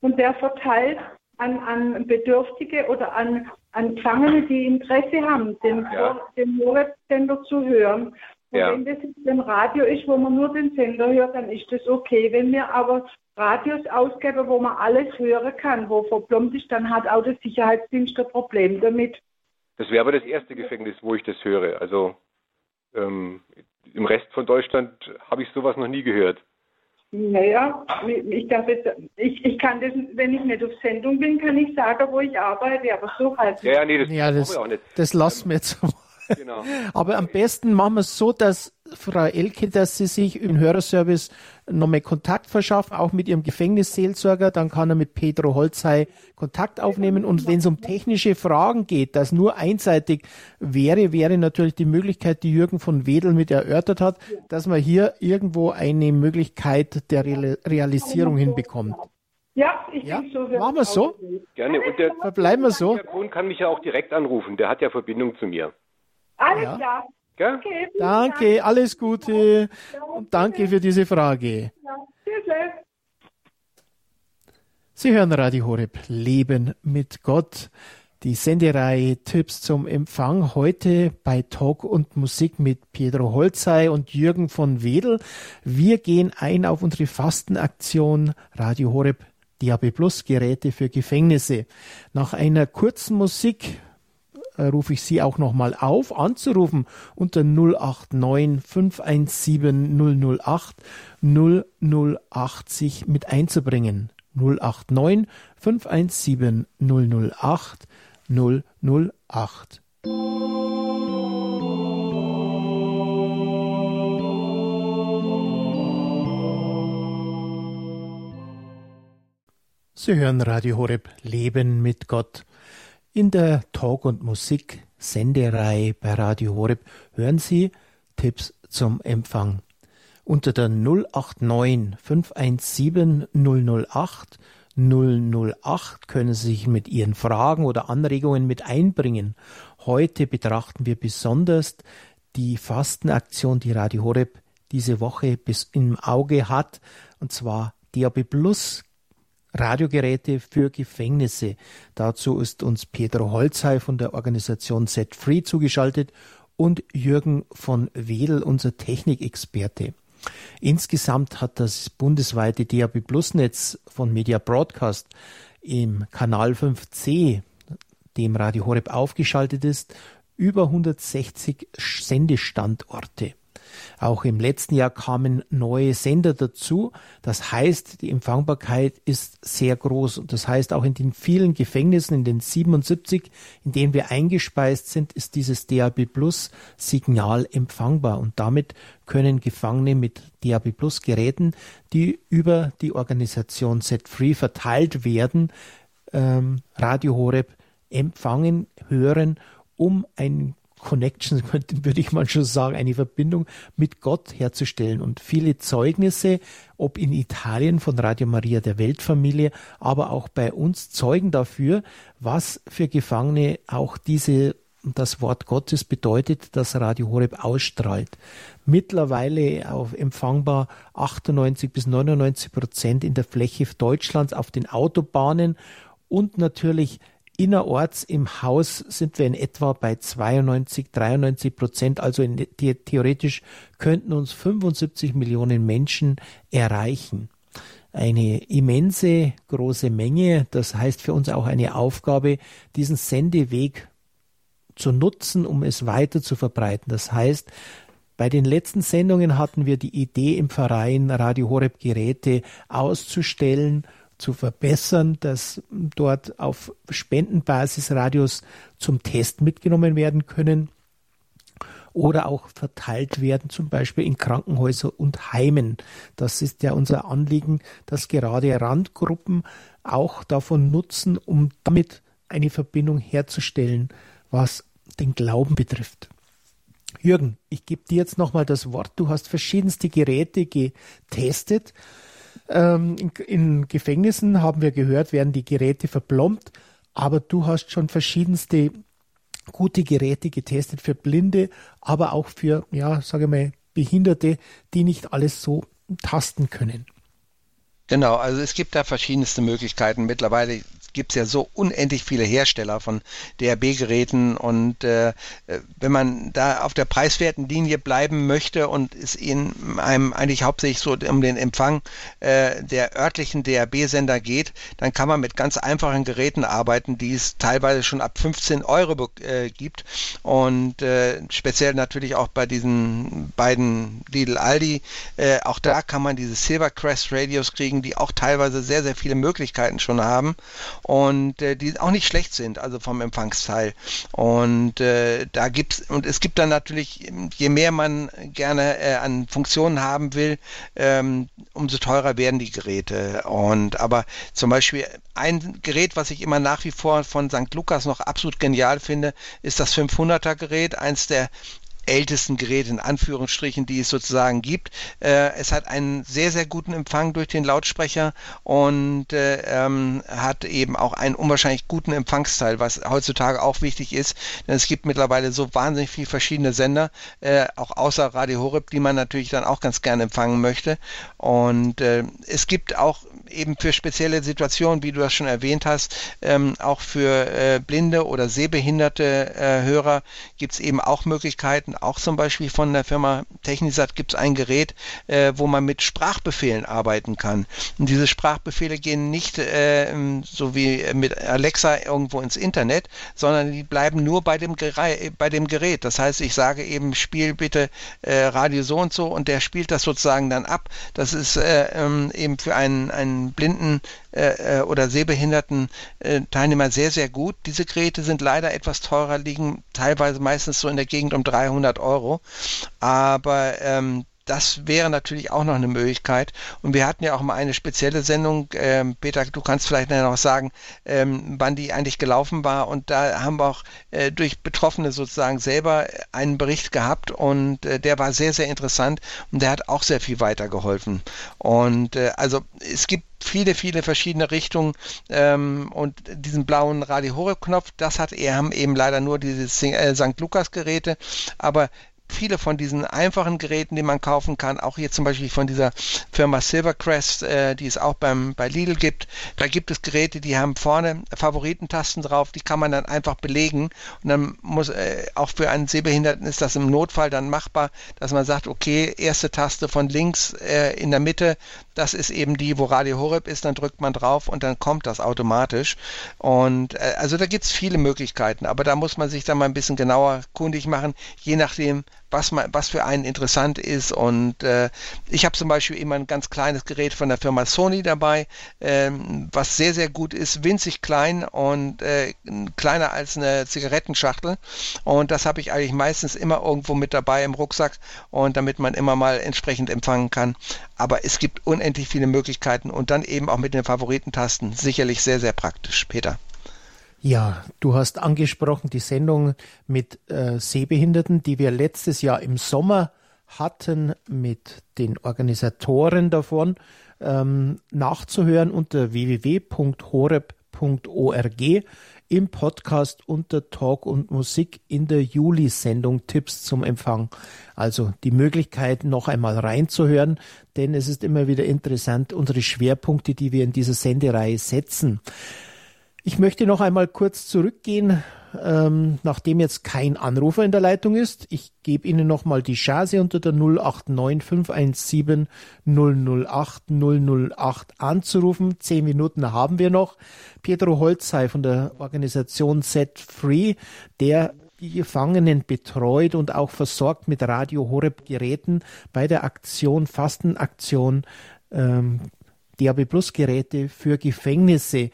Speaker 6: Und der verteilt an, an Bedürftige oder an, an Gefangene, die Interesse haben, den, ja. den Horeb-Sender zu hören. Und ja. wenn das jetzt ein Radio ist, wo man nur den Sender hört, dann ist das okay. Wenn wir aber Radios ausgeben, wo man alles hören kann, wo verplombt ist, dann hat auch der Sicherheitsdienst ein Problem damit.
Speaker 3: Das wäre aber das erste Gefängnis, wo ich das höre. Also ähm, im Rest von Deutschland habe ich sowas noch nie gehört.
Speaker 6: Naja, ich, darf jetzt, ich, ich kann das, wenn ich nicht auf Sendung bin, kann ich sagen, wo ich arbeite, aber so halt.
Speaker 1: Ja, ja, nee, das, ja, das, auch nicht. das lassen wir jetzt mal. Genau. [laughs] Aber am besten machen wir es so, dass Frau Elke, dass sie sich im Hörerservice nochmal Kontakt verschafft, auch mit ihrem Gefängnisseelsorger. Dann kann er mit Pedro Holzhey Kontakt aufnehmen. Und wenn es um technische Fragen geht, das nur einseitig wäre, wäre natürlich die Möglichkeit, die Jürgen von Wedel mit erörtert hat, dass man hier irgendwo eine Möglichkeit der Realisierung hinbekommt.
Speaker 6: Ja, ich ja? denke
Speaker 1: so. Machen wir es so?
Speaker 3: Gerne. Und der,
Speaker 1: Verbleiben wir so.
Speaker 3: Der Kuhn kann mich ja auch direkt anrufen. Der hat ja Verbindung zu mir.
Speaker 6: Alles ja. klar.
Speaker 1: Okay, danke, Dank. alles Gute und danke für diese Frage. Ja, Sie hören Radio Horeb Leben mit Gott. Die Sendereihe Tipps zum Empfang heute bei Talk und Musik mit Pedro Holzei und Jürgen von Wedel. Wir gehen ein auf unsere Fastenaktion Radio Horeb DAB Plus Geräte für Gefängnisse. Nach einer kurzen Musik äh, rufe ich Sie auch nochmal auf, anzurufen unter 089 517 008 0080 mit einzubringen. 089 517 008 008. Sie hören Radio Horeb Leben mit Gott. In der Talk- und Musik-Sendereihe bei Radio Horeb hören Sie Tipps zum Empfang. Unter der 089 517 008 008 können Sie sich mit Ihren Fragen oder Anregungen mit einbringen. Heute betrachten wir besonders die Fastenaktion, die Radio Horeb diese Woche bis im Auge hat, und zwar DAB Plus Radiogeräte für Gefängnisse. Dazu ist uns Pedro Holzhey von der Organisation Set Free zugeschaltet und Jürgen von Wedel, unser Technikexperte. Insgesamt hat das bundesweite DAB Plus Netz von Media Broadcast im Kanal 5C, dem Radio Horeb aufgeschaltet ist, über 160 Sendestandorte. Auch im letzten Jahr kamen neue Sender dazu. Das heißt, die Empfangbarkeit ist sehr groß. Und das heißt, auch in den vielen Gefängnissen, in den 77, in denen wir eingespeist sind, ist dieses DAB Plus Signal empfangbar. Und damit können Gefangene mit DAB Plus Geräten, die über die Organisation Set Free verteilt werden, ähm, Radio Horeb empfangen, hören, um ein Connection, [laughs] würde ich mal schon sagen, eine Verbindung mit Gott herzustellen. Und viele Zeugnisse, ob in Italien von Radio Maria der Weltfamilie, aber auch bei uns zeugen dafür, was für Gefangene auch diese das Wort Gottes bedeutet, das Radio Horeb ausstrahlt. Mittlerweile auf empfangbar 98 bis 99 Prozent in der Fläche Deutschlands auf den Autobahnen und natürlich innerorts im Haus sind wir in etwa bei 92, 93 Prozent. Also in, die, theoretisch könnten uns 75 Millionen Menschen erreichen. Eine immense große Menge. Das heißt für uns auch eine Aufgabe, diesen Sendeweg zu nutzen, um es weiter zu verbreiten. Das heißt, bei den letzten Sendungen hatten wir die Idee im Verein Radio Horeb Geräte auszustellen zu verbessern, dass dort auf Spendenbasis Radios zum Test mitgenommen werden können oder auch verteilt werden, zum Beispiel in Krankenhäuser und Heimen. Das ist ja unser Anliegen, dass gerade Randgruppen auch davon nutzen, um damit eine Verbindung herzustellen, was den Glauben betrifft. Jürgen, ich gebe dir jetzt nochmal das Wort. Du hast verschiedenste Geräte getestet. Ähm, in, in, Gefängnissen haben wir gehört, werden die Geräte verplombt, aber du hast schon verschiedenste gute Geräte getestet für Blinde, aber auch für, ja, sage mal, Behinderte, die nicht alles so tasten können.
Speaker 2: Genau, also es gibt da verschiedenste Möglichkeiten. Mittlerweile gibt es ja so unendlich viele Hersteller von DRB-Geräten und äh, wenn man da auf der preiswerten Linie bleiben möchte und es in einem eigentlich hauptsächlich so um den Empfang äh, der örtlichen DRB-Sender geht, dann kann man mit ganz einfachen Geräten arbeiten, die es teilweise schon ab 15 Euro äh, gibt. Und äh, speziell natürlich auch bei diesen beiden Lidl Aldi, äh, auch da kann man diese Silvercrest Radios kriegen, die auch teilweise sehr, sehr viele Möglichkeiten schon haben und äh, die auch nicht schlecht sind, also vom Empfangsteil. Und äh, da gibt's und es gibt dann natürlich, je mehr man gerne äh, an Funktionen haben will, ähm, umso teurer werden die Geräte. Und aber zum Beispiel ein Gerät, was ich immer nach wie vor von St. Lukas noch absolut genial finde, ist das 500er Gerät, eins der ältesten Geräte in Anführungsstrichen, die es sozusagen gibt. Äh, es hat einen sehr, sehr guten Empfang durch den Lautsprecher und äh, ähm, hat eben auch einen unwahrscheinlich guten Empfangsteil, was heutzutage auch wichtig ist, denn es gibt mittlerweile so wahnsinnig viele verschiedene Sender, äh, auch außer Radio Horeb, die man natürlich dann auch ganz gerne empfangen möchte. Und äh, es gibt auch eben für spezielle Situationen, wie du das schon erwähnt hast, ähm, auch für äh, blinde oder sehbehinderte äh, Hörer gibt es eben auch Möglichkeiten. Auch zum Beispiel von der Firma Technisat gibt es ein Gerät, äh, wo man mit Sprachbefehlen arbeiten kann. Und diese Sprachbefehle gehen nicht äh, so wie mit Alexa irgendwo ins Internet, sondern die bleiben nur bei dem, bei dem Gerät. Das heißt, ich sage eben, spiel bitte äh, Radio so und so und der spielt das sozusagen dann ab. Das ist äh, ähm, eben für einen, einen blinden äh, äh, oder sehbehinderten Teilnehmer sehr, sehr gut. Diese Geräte sind leider etwas teurer, liegen teilweise meistens so in der Gegend um 300 Euro. Aber ähm, das wäre natürlich auch noch eine Möglichkeit. Und wir hatten ja auch mal eine spezielle Sendung. Ähm, Peter, du kannst vielleicht noch sagen, ähm, wann die eigentlich gelaufen war. Und da haben wir auch äh, durch Betroffene sozusagen selber einen Bericht gehabt und äh, der war sehr, sehr interessant und der hat auch sehr viel weitergeholfen. Und äh, also es gibt viele, viele verschiedene Richtungen ähm, und diesen blauen Radio Horeb Knopf, das hat er haben eben leider nur diese äh, St. Lukas Geräte, aber viele von diesen einfachen Geräten, die man kaufen kann, auch hier zum Beispiel von dieser Firma Silvercrest, äh, die es auch beim, bei Lidl gibt. Da gibt es Geräte, die haben vorne Favoritentasten drauf, die kann man dann einfach belegen und dann muss äh, auch für einen Sehbehinderten ist das im Notfall dann machbar, dass man sagt, okay, erste Taste von links äh, in der Mitte, das ist eben die, wo Radio Horeb ist, dann drückt man drauf und dann kommt das automatisch. Und äh, also da gibt es viele Möglichkeiten, aber da muss man sich dann mal ein bisschen genauer kundig machen, je nachdem, was, man, was für einen interessant ist. Und äh, ich habe zum Beispiel immer ein ganz kleines Gerät von der Firma Sony dabei, ähm, was sehr, sehr gut ist, winzig klein und äh, kleiner als eine Zigarettenschachtel. Und das habe ich eigentlich meistens immer irgendwo mit dabei im Rucksack und damit man immer mal entsprechend empfangen kann. Aber es gibt unendlich viele Möglichkeiten und dann eben auch mit den Favoritentasten sicherlich sehr, sehr praktisch. Peter.
Speaker 1: Ja, du hast angesprochen die Sendung mit äh, Sehbehinderten, die wir letztes Jahr im Sommer hatten mit den Organisatoren davon, ähm, nachzuhören unter www.horeb.org im Podcast unter Talk und Musik in der Juli-Sendung Tipps zum Empfang. Also die Möglichkeit, noch einmal reinzuhören, denn es ist immer wieder interessant, unsere Schwerpunkte, die wir in dieser Sendereihe setzen. Ich möchte noch einmal kurz zurückgehen, ähm, nachdem jetzt kein Anrufer in der Leitung ist. Ich gebe Ihnen noch mal die Chance unter der 089 517 008 008 anzurufen. Zehn Minuten haben wir noch. Pedro Holzhey von der Organisation Set Free, der die Gefangenen betreut und auch versorgt mit Radio Horeb Geräten bei der Aktion Fastenaktion ähm, DAB Plus Geräte für Gefängnisse.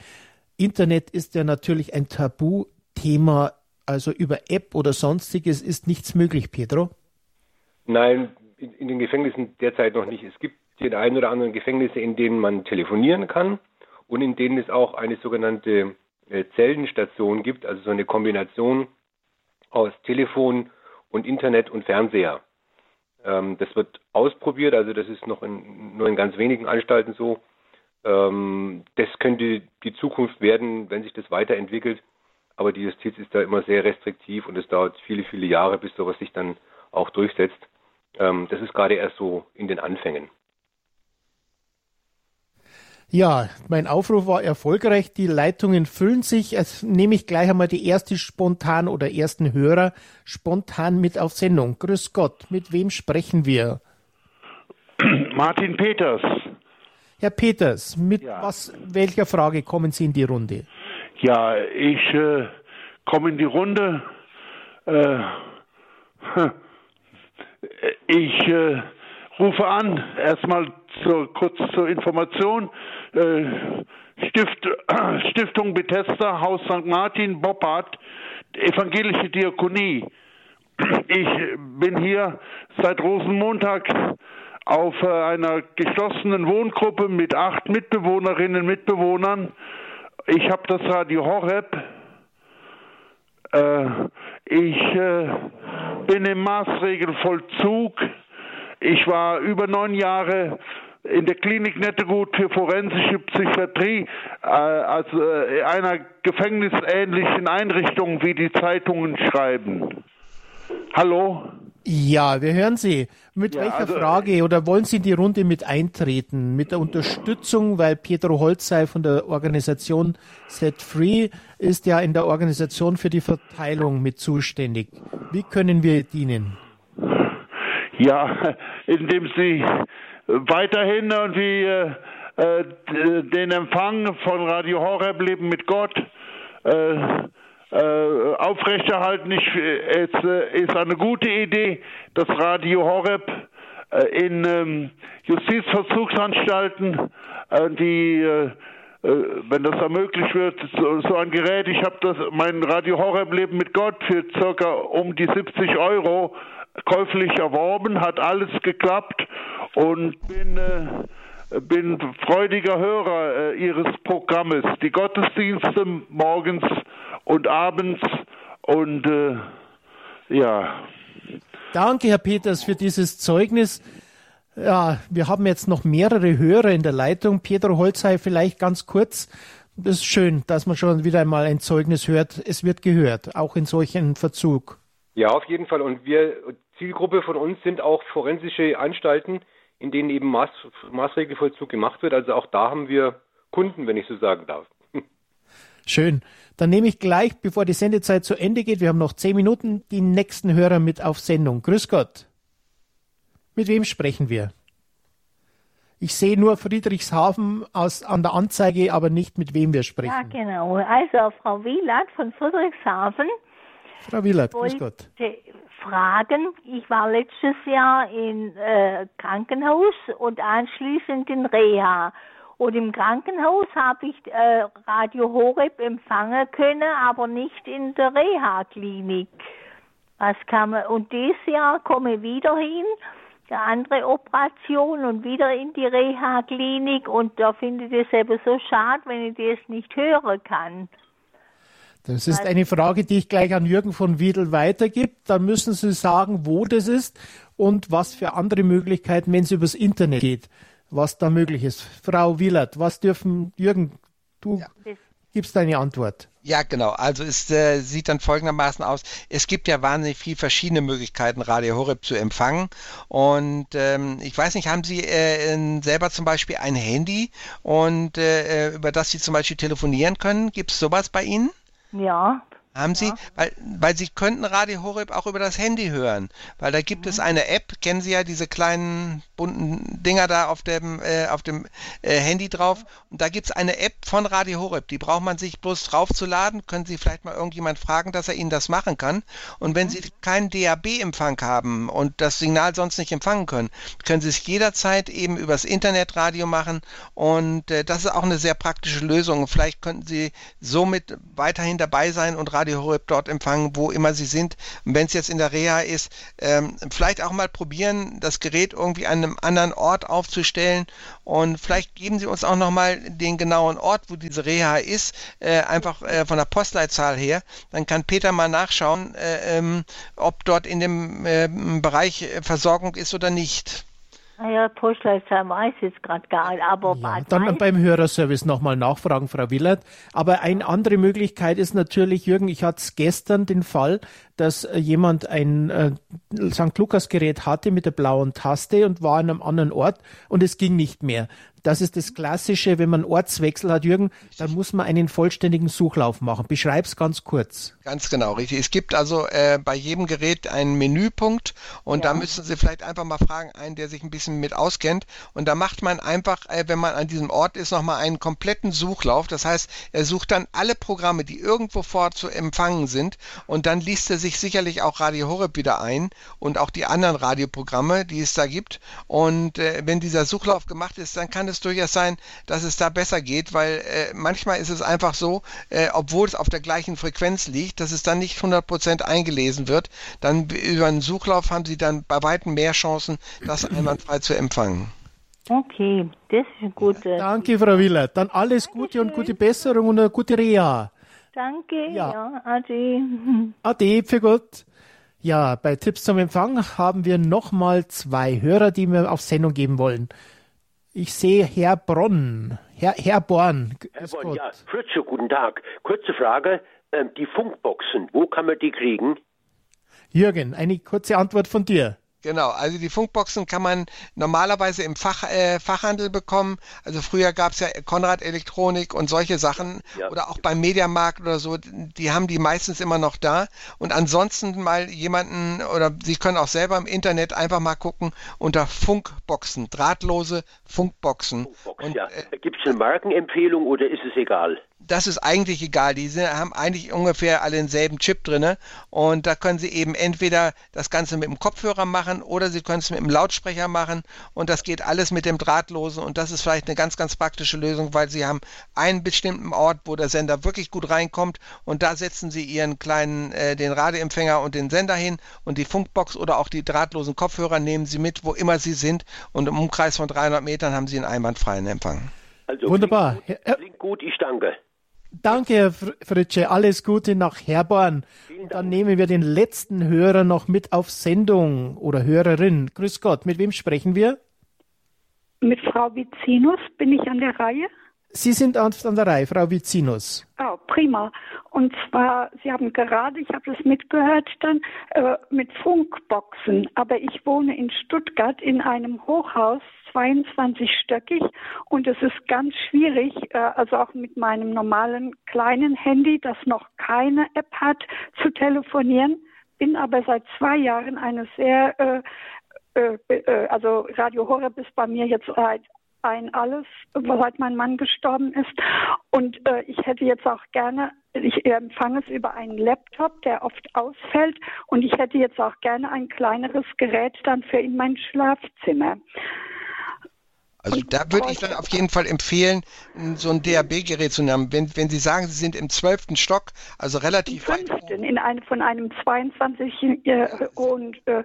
Speaker 1: Internet ist ja natürlich ein Tabuthema, also über App oder sonstiges ist nichts möglich, Pedro?
Speaker 3: Nein, in, in den Gefängnissen derzeit noch nicht. Es gibt die ein oder anderen Gefängnisse, in denen man telefonieren kann und in denen es auch eine sogenannte äh, Zellenstation gibt, also so eine Kombination aus Telefon und Internet und Fernseher. Ähm, das wird ausprobiert, also das ist noch in, nur in ganz wenigen Anstalten so. Ähm, das könnte die Zukunft werden, wenn sich das weiterentwickelt. Aber die Justiz ist da immer sehr restriktiv und es dauert viele, viele Jahre, bis sowas sich dann auch durchsetzt. Ähm, das ist gerade erst so in den Anfängen.
Speaker 1: Ja, mein Aufruf war erfolgreich. Die Leitungen füllen sich. Jetzt nehme ich gleich einmal die erste spontan oder ersten Hörer spontan mit auf Sendung. Grüß Gott, mit wem sprechen wir?
Speaker 7: Martin Peters.
Speaker 1: Herr Peters, mit ja. was, welcher Frage kommen Sie in die Runde?
Speaker 7: Ja, ich äh, komme in die Runde. Äh, [laughs] ich äh, rufe an, erstmal zur, kurz zur Information. Äh, Stift, [clears throat] Stiftung Bethesda, Haus St. Martin, Boppard, evangelische Diakonie. [clears throat] Ich bin hier seit Rosenmontag auf äh, einer geschlossenen Wohngruppe mit acht Mitbewohnerinnen und Mitbewohnern. Ich habe das Radio Horeb. Äh, ich äh, bin im Maßregelvollzug. Ich war über neun Jahre in der Klinik Nettegut für forensische Psychiatrie, also einer gefängnisähnlichen Einrichtung, wie die Zeitungen schreiben. Hallo?
Speaker 1: Ja, wir hören Sie. Mit ja, welcher also, Frage oder wollen Sie in die Runde mit eintreten? Mit der Unterstützung, weil Pietro Holzei von der Organisation Set Free ist ja in der Organisation für die Verteilung mit zuständig. Wie können wir dienen?
Speaker 7: Ja, indem Sie weiterhin irgendwie äh, äh den Empfang von Radio Horeb Leben mit Gott äh, äh, aufrechterhalten. Ich, es äh, ist eine gute Idee, dass Radio Horeb äh, in ähm, Justizvollzugsanstalten, äh, die äh, äh, wenn das ermöglicht wird, so, so ein Gerät. Ich habe das mein Radio Horeb Leben mit Gott für circa um die 70 Euro käuflich erworben, hat alles geklappt und bin äh, bin freudiger Hörer äh, Ihres Programmes. Die Gottesdienste morgens und abends und äh, ja.
Speaker 1: Danke, Herr Peters, für dieses Zeugnis. Ja, wir haben jetzt noch mehrere Hörer in der Leitung. Pedro Holzhey, vielleicht ganz kurz. Das ist schön, dass man schon wieder einmal ein Zeugnis hört. Es wird gehört, auch in solchen Verzug.
Speaker 3: Ja, auf jeden Fall. Und wir, Zielgruppe von uns sind auch forensische Anstalten, in denen eben Maß, Maßregelvollzug gemacht wird. Also auch da haben wir Kunden, wenn ich so sagen darf.
Speaker 1: Schön. Dann nehme ich gleich, bevor die Sendezeit zu Ende geht, wir haben noch zehn Minuten, die nächsten Hörer mit auf Sendung. Grüß Gott. Mit wem sprechen wir? Ich sehe nur Friedrichshafen aus, an der Anzeige, aber nicht mit wem wir sprechen. Ja,
Speaker 8: genau. Also Frau Wieland von Friedrichshafen.
Speaker 1: Frau Wieland, grüß Gott.
Speaker 8: Fragen. Ich war letztes Jahr im äh, Krankenhaus und anschließend in Reha. Und im Krankenhaus habe ich äh, Radio Horeb empfangen können, aber nicht in der Reha-Klinik. Was kann man, und dieses Jahr komme ich wieder hin, eine andere Operation und wieder in die Reha-Klinik und da finde ich es eben so schade, wenn ich das nicht hören kann.
Speaker 1: Das ist eine Frage, die ich gleich an Jürgen von Wiedel weitergebe. Dann müssen Sie sagen, wo das ist und was für andere Möglichkeiten, wenn es übers Internet geht was da möglich ist. Frau Wielert, was dürfen, Jürgen, du ja. gibst deine Antwort.
Speaker 2: Ja, genau. Also es äh, sieht dann folgendermaßen aus. Es gibt ja wahnsinnig viele verschiedene Möglichkeiten, Radio Horeb zu empfangen. Und ähm, ich weiß nicht, haben Sie äh, selber zum Beispiel ein Handy und äh, äh über das Sie zum Beispiel telefonieren können? Gibt es sowas bei Ihnen?
Speaker 8: Ja,
Speaker 2: haben Sie,
Speaker 8: Ja.
Speaker 2: weil, weil Sie könnten Radio Horeb auch über das Handy hören, weil da gibt es eine App, kennen Sie ja diese kleinen bunten Dinger da auf dem, äh, auf dem äh, Handy drauf? Und da gibt es eine App von Radio Horeb, die braucht man sich bloß draufzuladen, können Sie vielleicht mal irgendjemand fragen, dass er Ihnen das machen kann? Und wenn Sie keinen DAB-Empfang haben und das Signal sonst nicht empfangen können, können Sie es jederzeit eben übers Internetradio machen. Und äh, das ist auch eine sehr praktische Lösung. Vielleicht könnten Sie somit weiterhin dabei sein und Radio Horeb dort empfangen, wo immer Sie sind. Und wenn es jetzt in der Reha ist, ähm, vielleicht auch mal probieren, das Gerät irgendwie an einem anderen Ort aufzustellen und vielleicht geben Sie uns auch nochmal den genauen Ort, wo diese Reha ist, äh, einfach äh, von der Postleitzahl her. Dann kann Peter mal nachschauen, äh, ähm, ob dort in dem ähm, Bereich äh, Versorgung ist oder nicht.
Speaker 8: Naja, Postleitzahl weiß jetzt gerade gar nicht, aber
Speaker 1: Ja, dann
Speaker 8: Weiß-
Speaker 1: beim Hörerservice nochmal nachfragen, Frau Willert. Aber eine andere Möglichkeit ist natürlich, Jürgen, ich hatte gestern den Fall, dass äh, jemand ein äh, St. Lukas-Gerät hatte mit der blauen Taste und war an einem anderen Ort und es ging nicht mehr. Das ist das Klassische, wenn man Ortswechsel hat, Jürgen, dann muss man einen vollständigen Suchlauf machen. Beschreib's ganz kurz.
Speaker 2: Ganz genau, richtig. Es gibt also äh, bei jedem Gerät einen Menüpunkt und da müssen Sie vielleicht einfach mal fragen, einen, der sich ein bisschen mit auskennt. Und da macht man einfach, äh, wenn man an diesem Ort ist, nochmal einen kompletten Suchlauf. Das heißt, er sucht dann alle Programme, die irgendwo vor zu empfangen sind und dann liest er sich sicherlich auch Radio Horeb wieder ein und auch die anderen Radioprogramme, die es da gibt. Und äh, wenn dieser Suchlauf gemacht ist, dann kann es durchaus sein, dass es da besser geht, weil äh, manchmal ist es einfach so, äh, obwohl es auf der gleichen Frequenz liegt, dass es dann nicht 100% eingelesen wird. Dann über einen Suchlauf haben Sie dann bei weitem mehr Chancen, das [clears throat] einwandfrei zu empfangen.
Speaker 8: Okay, das ist ein guter.
Speaker 1: Danke, Frau Willert. Dann alles Gute und gute Besserung und eine gute Reha.
Speaker 8: Danke,
Speaker 1: Ja.
Speaker 8: ja, Ade. [laughs]
Speaker 1: Ade, für Gott. Ja, bei Tipps zum Empfang haben wir nochmal zwei Hörer, die wir auf Sendung geben wollen. Ich sehe Herr Bronn, Herr, Herr Born.
Speaker 9: Herr Born,
Speaker 1: Gott.
Speaker 9: ja, Fritze, guten Tag. Kurze Frage, ähm, die Funkboxen, wo kann man die kriegen?
Speaker 1: Jürgen, eine kurze Antwort von dir.
Speaker 2: Genau, also die Funkboxen kann man normalerweise im Fach, äh, Fachhandel bekommen. Also früher gab es ja Konrad Elektronik und solche Sachen
Speaker 9: Ja.
Speaker 2: oder auch beim Mediamarkt oder so, die haben die meistens immer noch da. Und ansonsten mal jemanden oder Sie können auch selber im Internet einfach mal gucken unter Funkboxen, drahtlose Funkboxen.
Speaker 9: Funkbox,
Speaker 2: Und,
Speaker 9: ja.
Speaker 2: äh,
Speaker 9: Gibt es eine Markenempfehlung oder ist es egal?
Speaker 2: Das ist eigentlich egal. Die sind, haben eigentlich ungefähr alle denselben Chip drinne. Und da können Sie eben entweder das Ganze mit dem Kopfhörer machen oder Sie können es mit dem Lautsprecher machen. Und das geht alles mit dem Drahtlosen. Und das ist vielleicht eine ganz, ganz praktische Lösung, weil Sie haben einen bestimmten Ort, wo der Sender wirklich gut reinkommt. Und da setzen Sie Ihren kleinen, äh, den Radioempfänger und den Sender hin. Und die Funkbox oder auch die drahtlosen Kopfhörer nehmen Sie mit, wo immer Sie sind. Und im Umkreis von 300 Metern haben Sie einen einwandfreien Empfang.
Speaker 9: Also
Speaker 1: Wunderbar.
Speaker 9: Klingt gut, klingt gut, ich danke.
Speaker 1: Danke, Herr Fr- Fritsche. Alles Gute nach Herborn. Dann nehmen wir den letzten Hörer noch mit auf Sendung oder Hörerin. Grüß Gott, mit wem sprechen wir?
Speaker 10: Mit Frau Vizinus bin ich an der Reihe.
Speaker 1: Sie sind an an der Reihe, Frau Vizinus.
Speaker 10: Oh, prima. Und zwar, Sie haben gerade, ich habe das mitgehört dann, äh, mit Funkboxen. Aber ich wohne in Stuttgart in einem Hochhaus, 22-stöckig. Und es ist ganz schwierig, äh, also auch mit meinem normalen kleinen Handy, das noch keine App hat, zu telefonieren. Bin aber seit zwei Jahren eine sehr äh, äh, äh, also Radio Horeb ist bei mir jetzt seit ein alles, seit mein Mann gestorben ist. Und äh, ich hätte jetzt auch gerne, ich empfange es über einen Laptop, der oft ausfällt. Und ich hätte jetzt auch gerne ein kleineres Gerät dann für in mein Schlafzimmer.
Speaker 2: Also da würde ich dann auf jeden Fall empfehlen, so ein DAB-Gerät zu nehmen. Wenn, wenn Sie sagen, Sie sind im zwölften Stock, also relativ weit oben.
Speaker 10: In einem von einem 22 äh, und äh,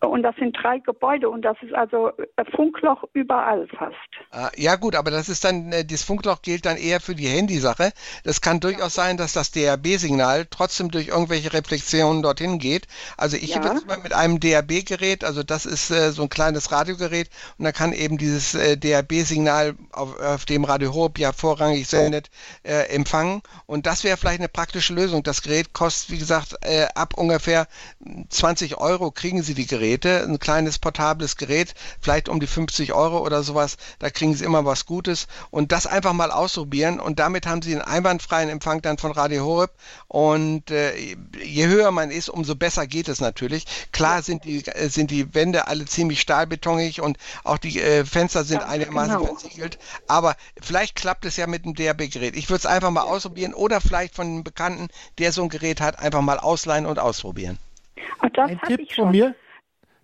Speaker 10: Und das sind drei Gebäude und das ist also Funkloch überall fast.
Speaker 2: Ah, ja gut, aber das ist dann, äh, das Funkloch gilt dann eher für die Handysache. Das kann durchaus sein, dass das DAB-Signal trotzdem durch irgendwelche Reflexionen dorthin geht. Also ich ja. habe jetzt mal mit einem DAB-Gerät, also das ist äh, so ein kleines Radiogerät und da kann eben dieses äh, DAB-Signal, auf, auf, dem Radio Hope ja vorrangig sendet, äh, empfangen. Und das wäre vielleicht eine praktische Lösung. Das Gerät kostet, wie gesagt, äh, ab ungefähr 20 Euro kriegen Sie die Geräte. Geräte, ein kleines portables Gerät, vielleicht um die 50 Euro oder sowas, da kriegen Sie immer was Gutes und das einfach mal ausprobieren und damit haben Sie einen einwandfreien Empfang dann von Radio Horeb und äh, je höher man ist, umso besser geht es natürlich. Klar sind die, äh, sind die Wände alle ziemlich stahlbetonig und auch die äh, Fenster sind ja, einigermaßen genau. versiegelt, aber vielleicht klappt es ja mit dem DRB-Gerät. Ich würde es einfach mal ausprobieren oder vielleicht von einem Bekannten, der so ein Gerät hat, einfach mal ausleihen und ausprobieren.
Speaker 1: Ein Tipp von mir,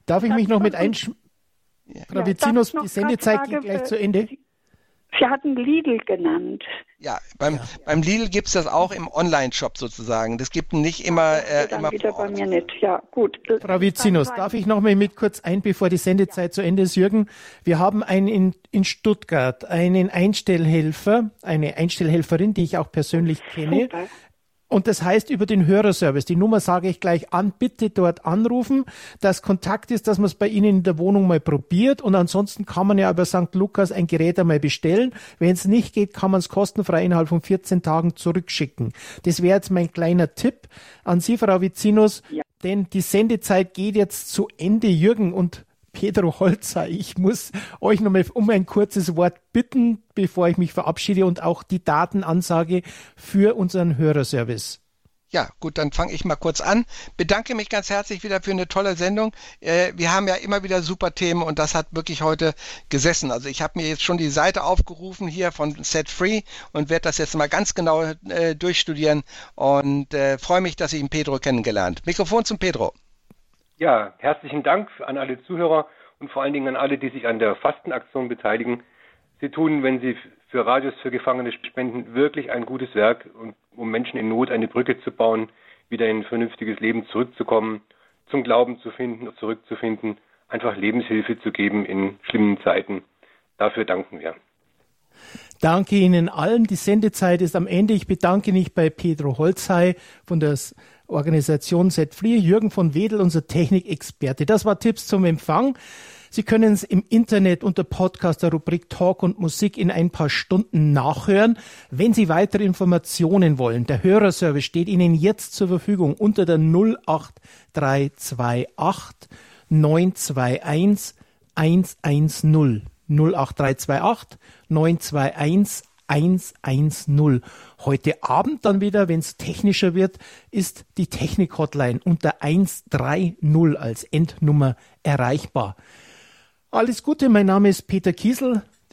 Speaker 1: Darf ich mich noch mit einschmeißen? Ja. Frau Vizinus, die Sendezeit geht gleich zu Ende.
Speaker 10: Sie hatten Lidl genannt.
Speaker 2: Ja, beim, ja. beim Lidl gibt es das auch im Online-Shop sozusagen. Das gibt nicht immer. Äh,
Speaker 10: dann
Speaker 2: immer
Speaker 10: wieder bei mir nicht. Ja, gut.
Speaker 1: Frau Vizinus, darf ich noch mal mit kurz ein, bevor die Sendezeit ja. zu Ende ist, Jürgen? Wir haben einen in, in Stuttgart, einen Einstellhelfer, eine Einstellhelferin, die ich auch persönlich kenne. Super. Und das heißt über den Hörerservice. Die Nummer sage ich gleich an. Bitte dort anrufen, dass Kontakt ist, dass man es bei Ihnen in der Wohnung mal probiert. Und ansonsten kann man ja über St. Lukas ein Gerät einmal bestellen. Wenn es nicht geht, kann man es kostenfrei innerhalb von 14 Tagen zurückschicken. Das wäre jetzt mein kleiner Tipp an Sie, Frau Vizinus. Ja. Denn die Sendezeit geht jetzt zu Ende. Jürgen und Pedro Holzer, ich muss euch nochmal um ein kurzes Wort bitten, bevor ich mich verabschiede und auch die Datenansage für unseren Hörerservice.
Speaker 2: Ja, gut, dann fange ich mal kurz an. Bedanke mich ganz herzlich wieder für eine tolle Sendung. Äh, wir haben ja immer wieder super Themen und das hat wirklich heute gesessen. Also ich habe mir jetzt schon die Seite aufgerufen hier von Set Free und werde das jetzt mal ganz genau äh, durchstudieren und äh, freue mich, dass ich ihn Pedro kennengelernt. Mikrofon zum Pedro.
Speaker 3: Ja, herzlichen Dank an alle Zuhörer und vor allen Dingen an alle, die sich an der Fastenaktion beteiligen. Sie tun, wenn Sie für Radios für Gefangene spenden, wirklich ein gutes Werk, um Menschen in Not eine Brücke zu bauen, wieder in ein vernünftiges Leben zurückzukommen, zum Glauben zu finden, zurückzufinden, einfach Lebenshilfe zu geben in schlimmen Zeiten. Dafür danken wir.
Speaker 1: Danke Ihnen allen. Die Sendezeit ist am Ende. Ich bedanke mich bei Pedro Holzhey von der Organisation Set Free, Jürgen von Wedel, unser Technikexperte. Das war Tipps zum Empfang. Sie können es im Internet unter Podcast der Rubrik Talk und Musik in ein paar Stunden nachhören. Wenn Sie weitere Informationen wollen, der Hörerservice steht Ihnen jetzt zur Verfügung unter der 08328 921 110. 08328 921 110. Heute Abend dann wieder, wenn es technischer wird, ist die Technik-Hotline unter 130 als Endnummer erreichbar. Alles Gute, mein Name ist Peter Kiesel.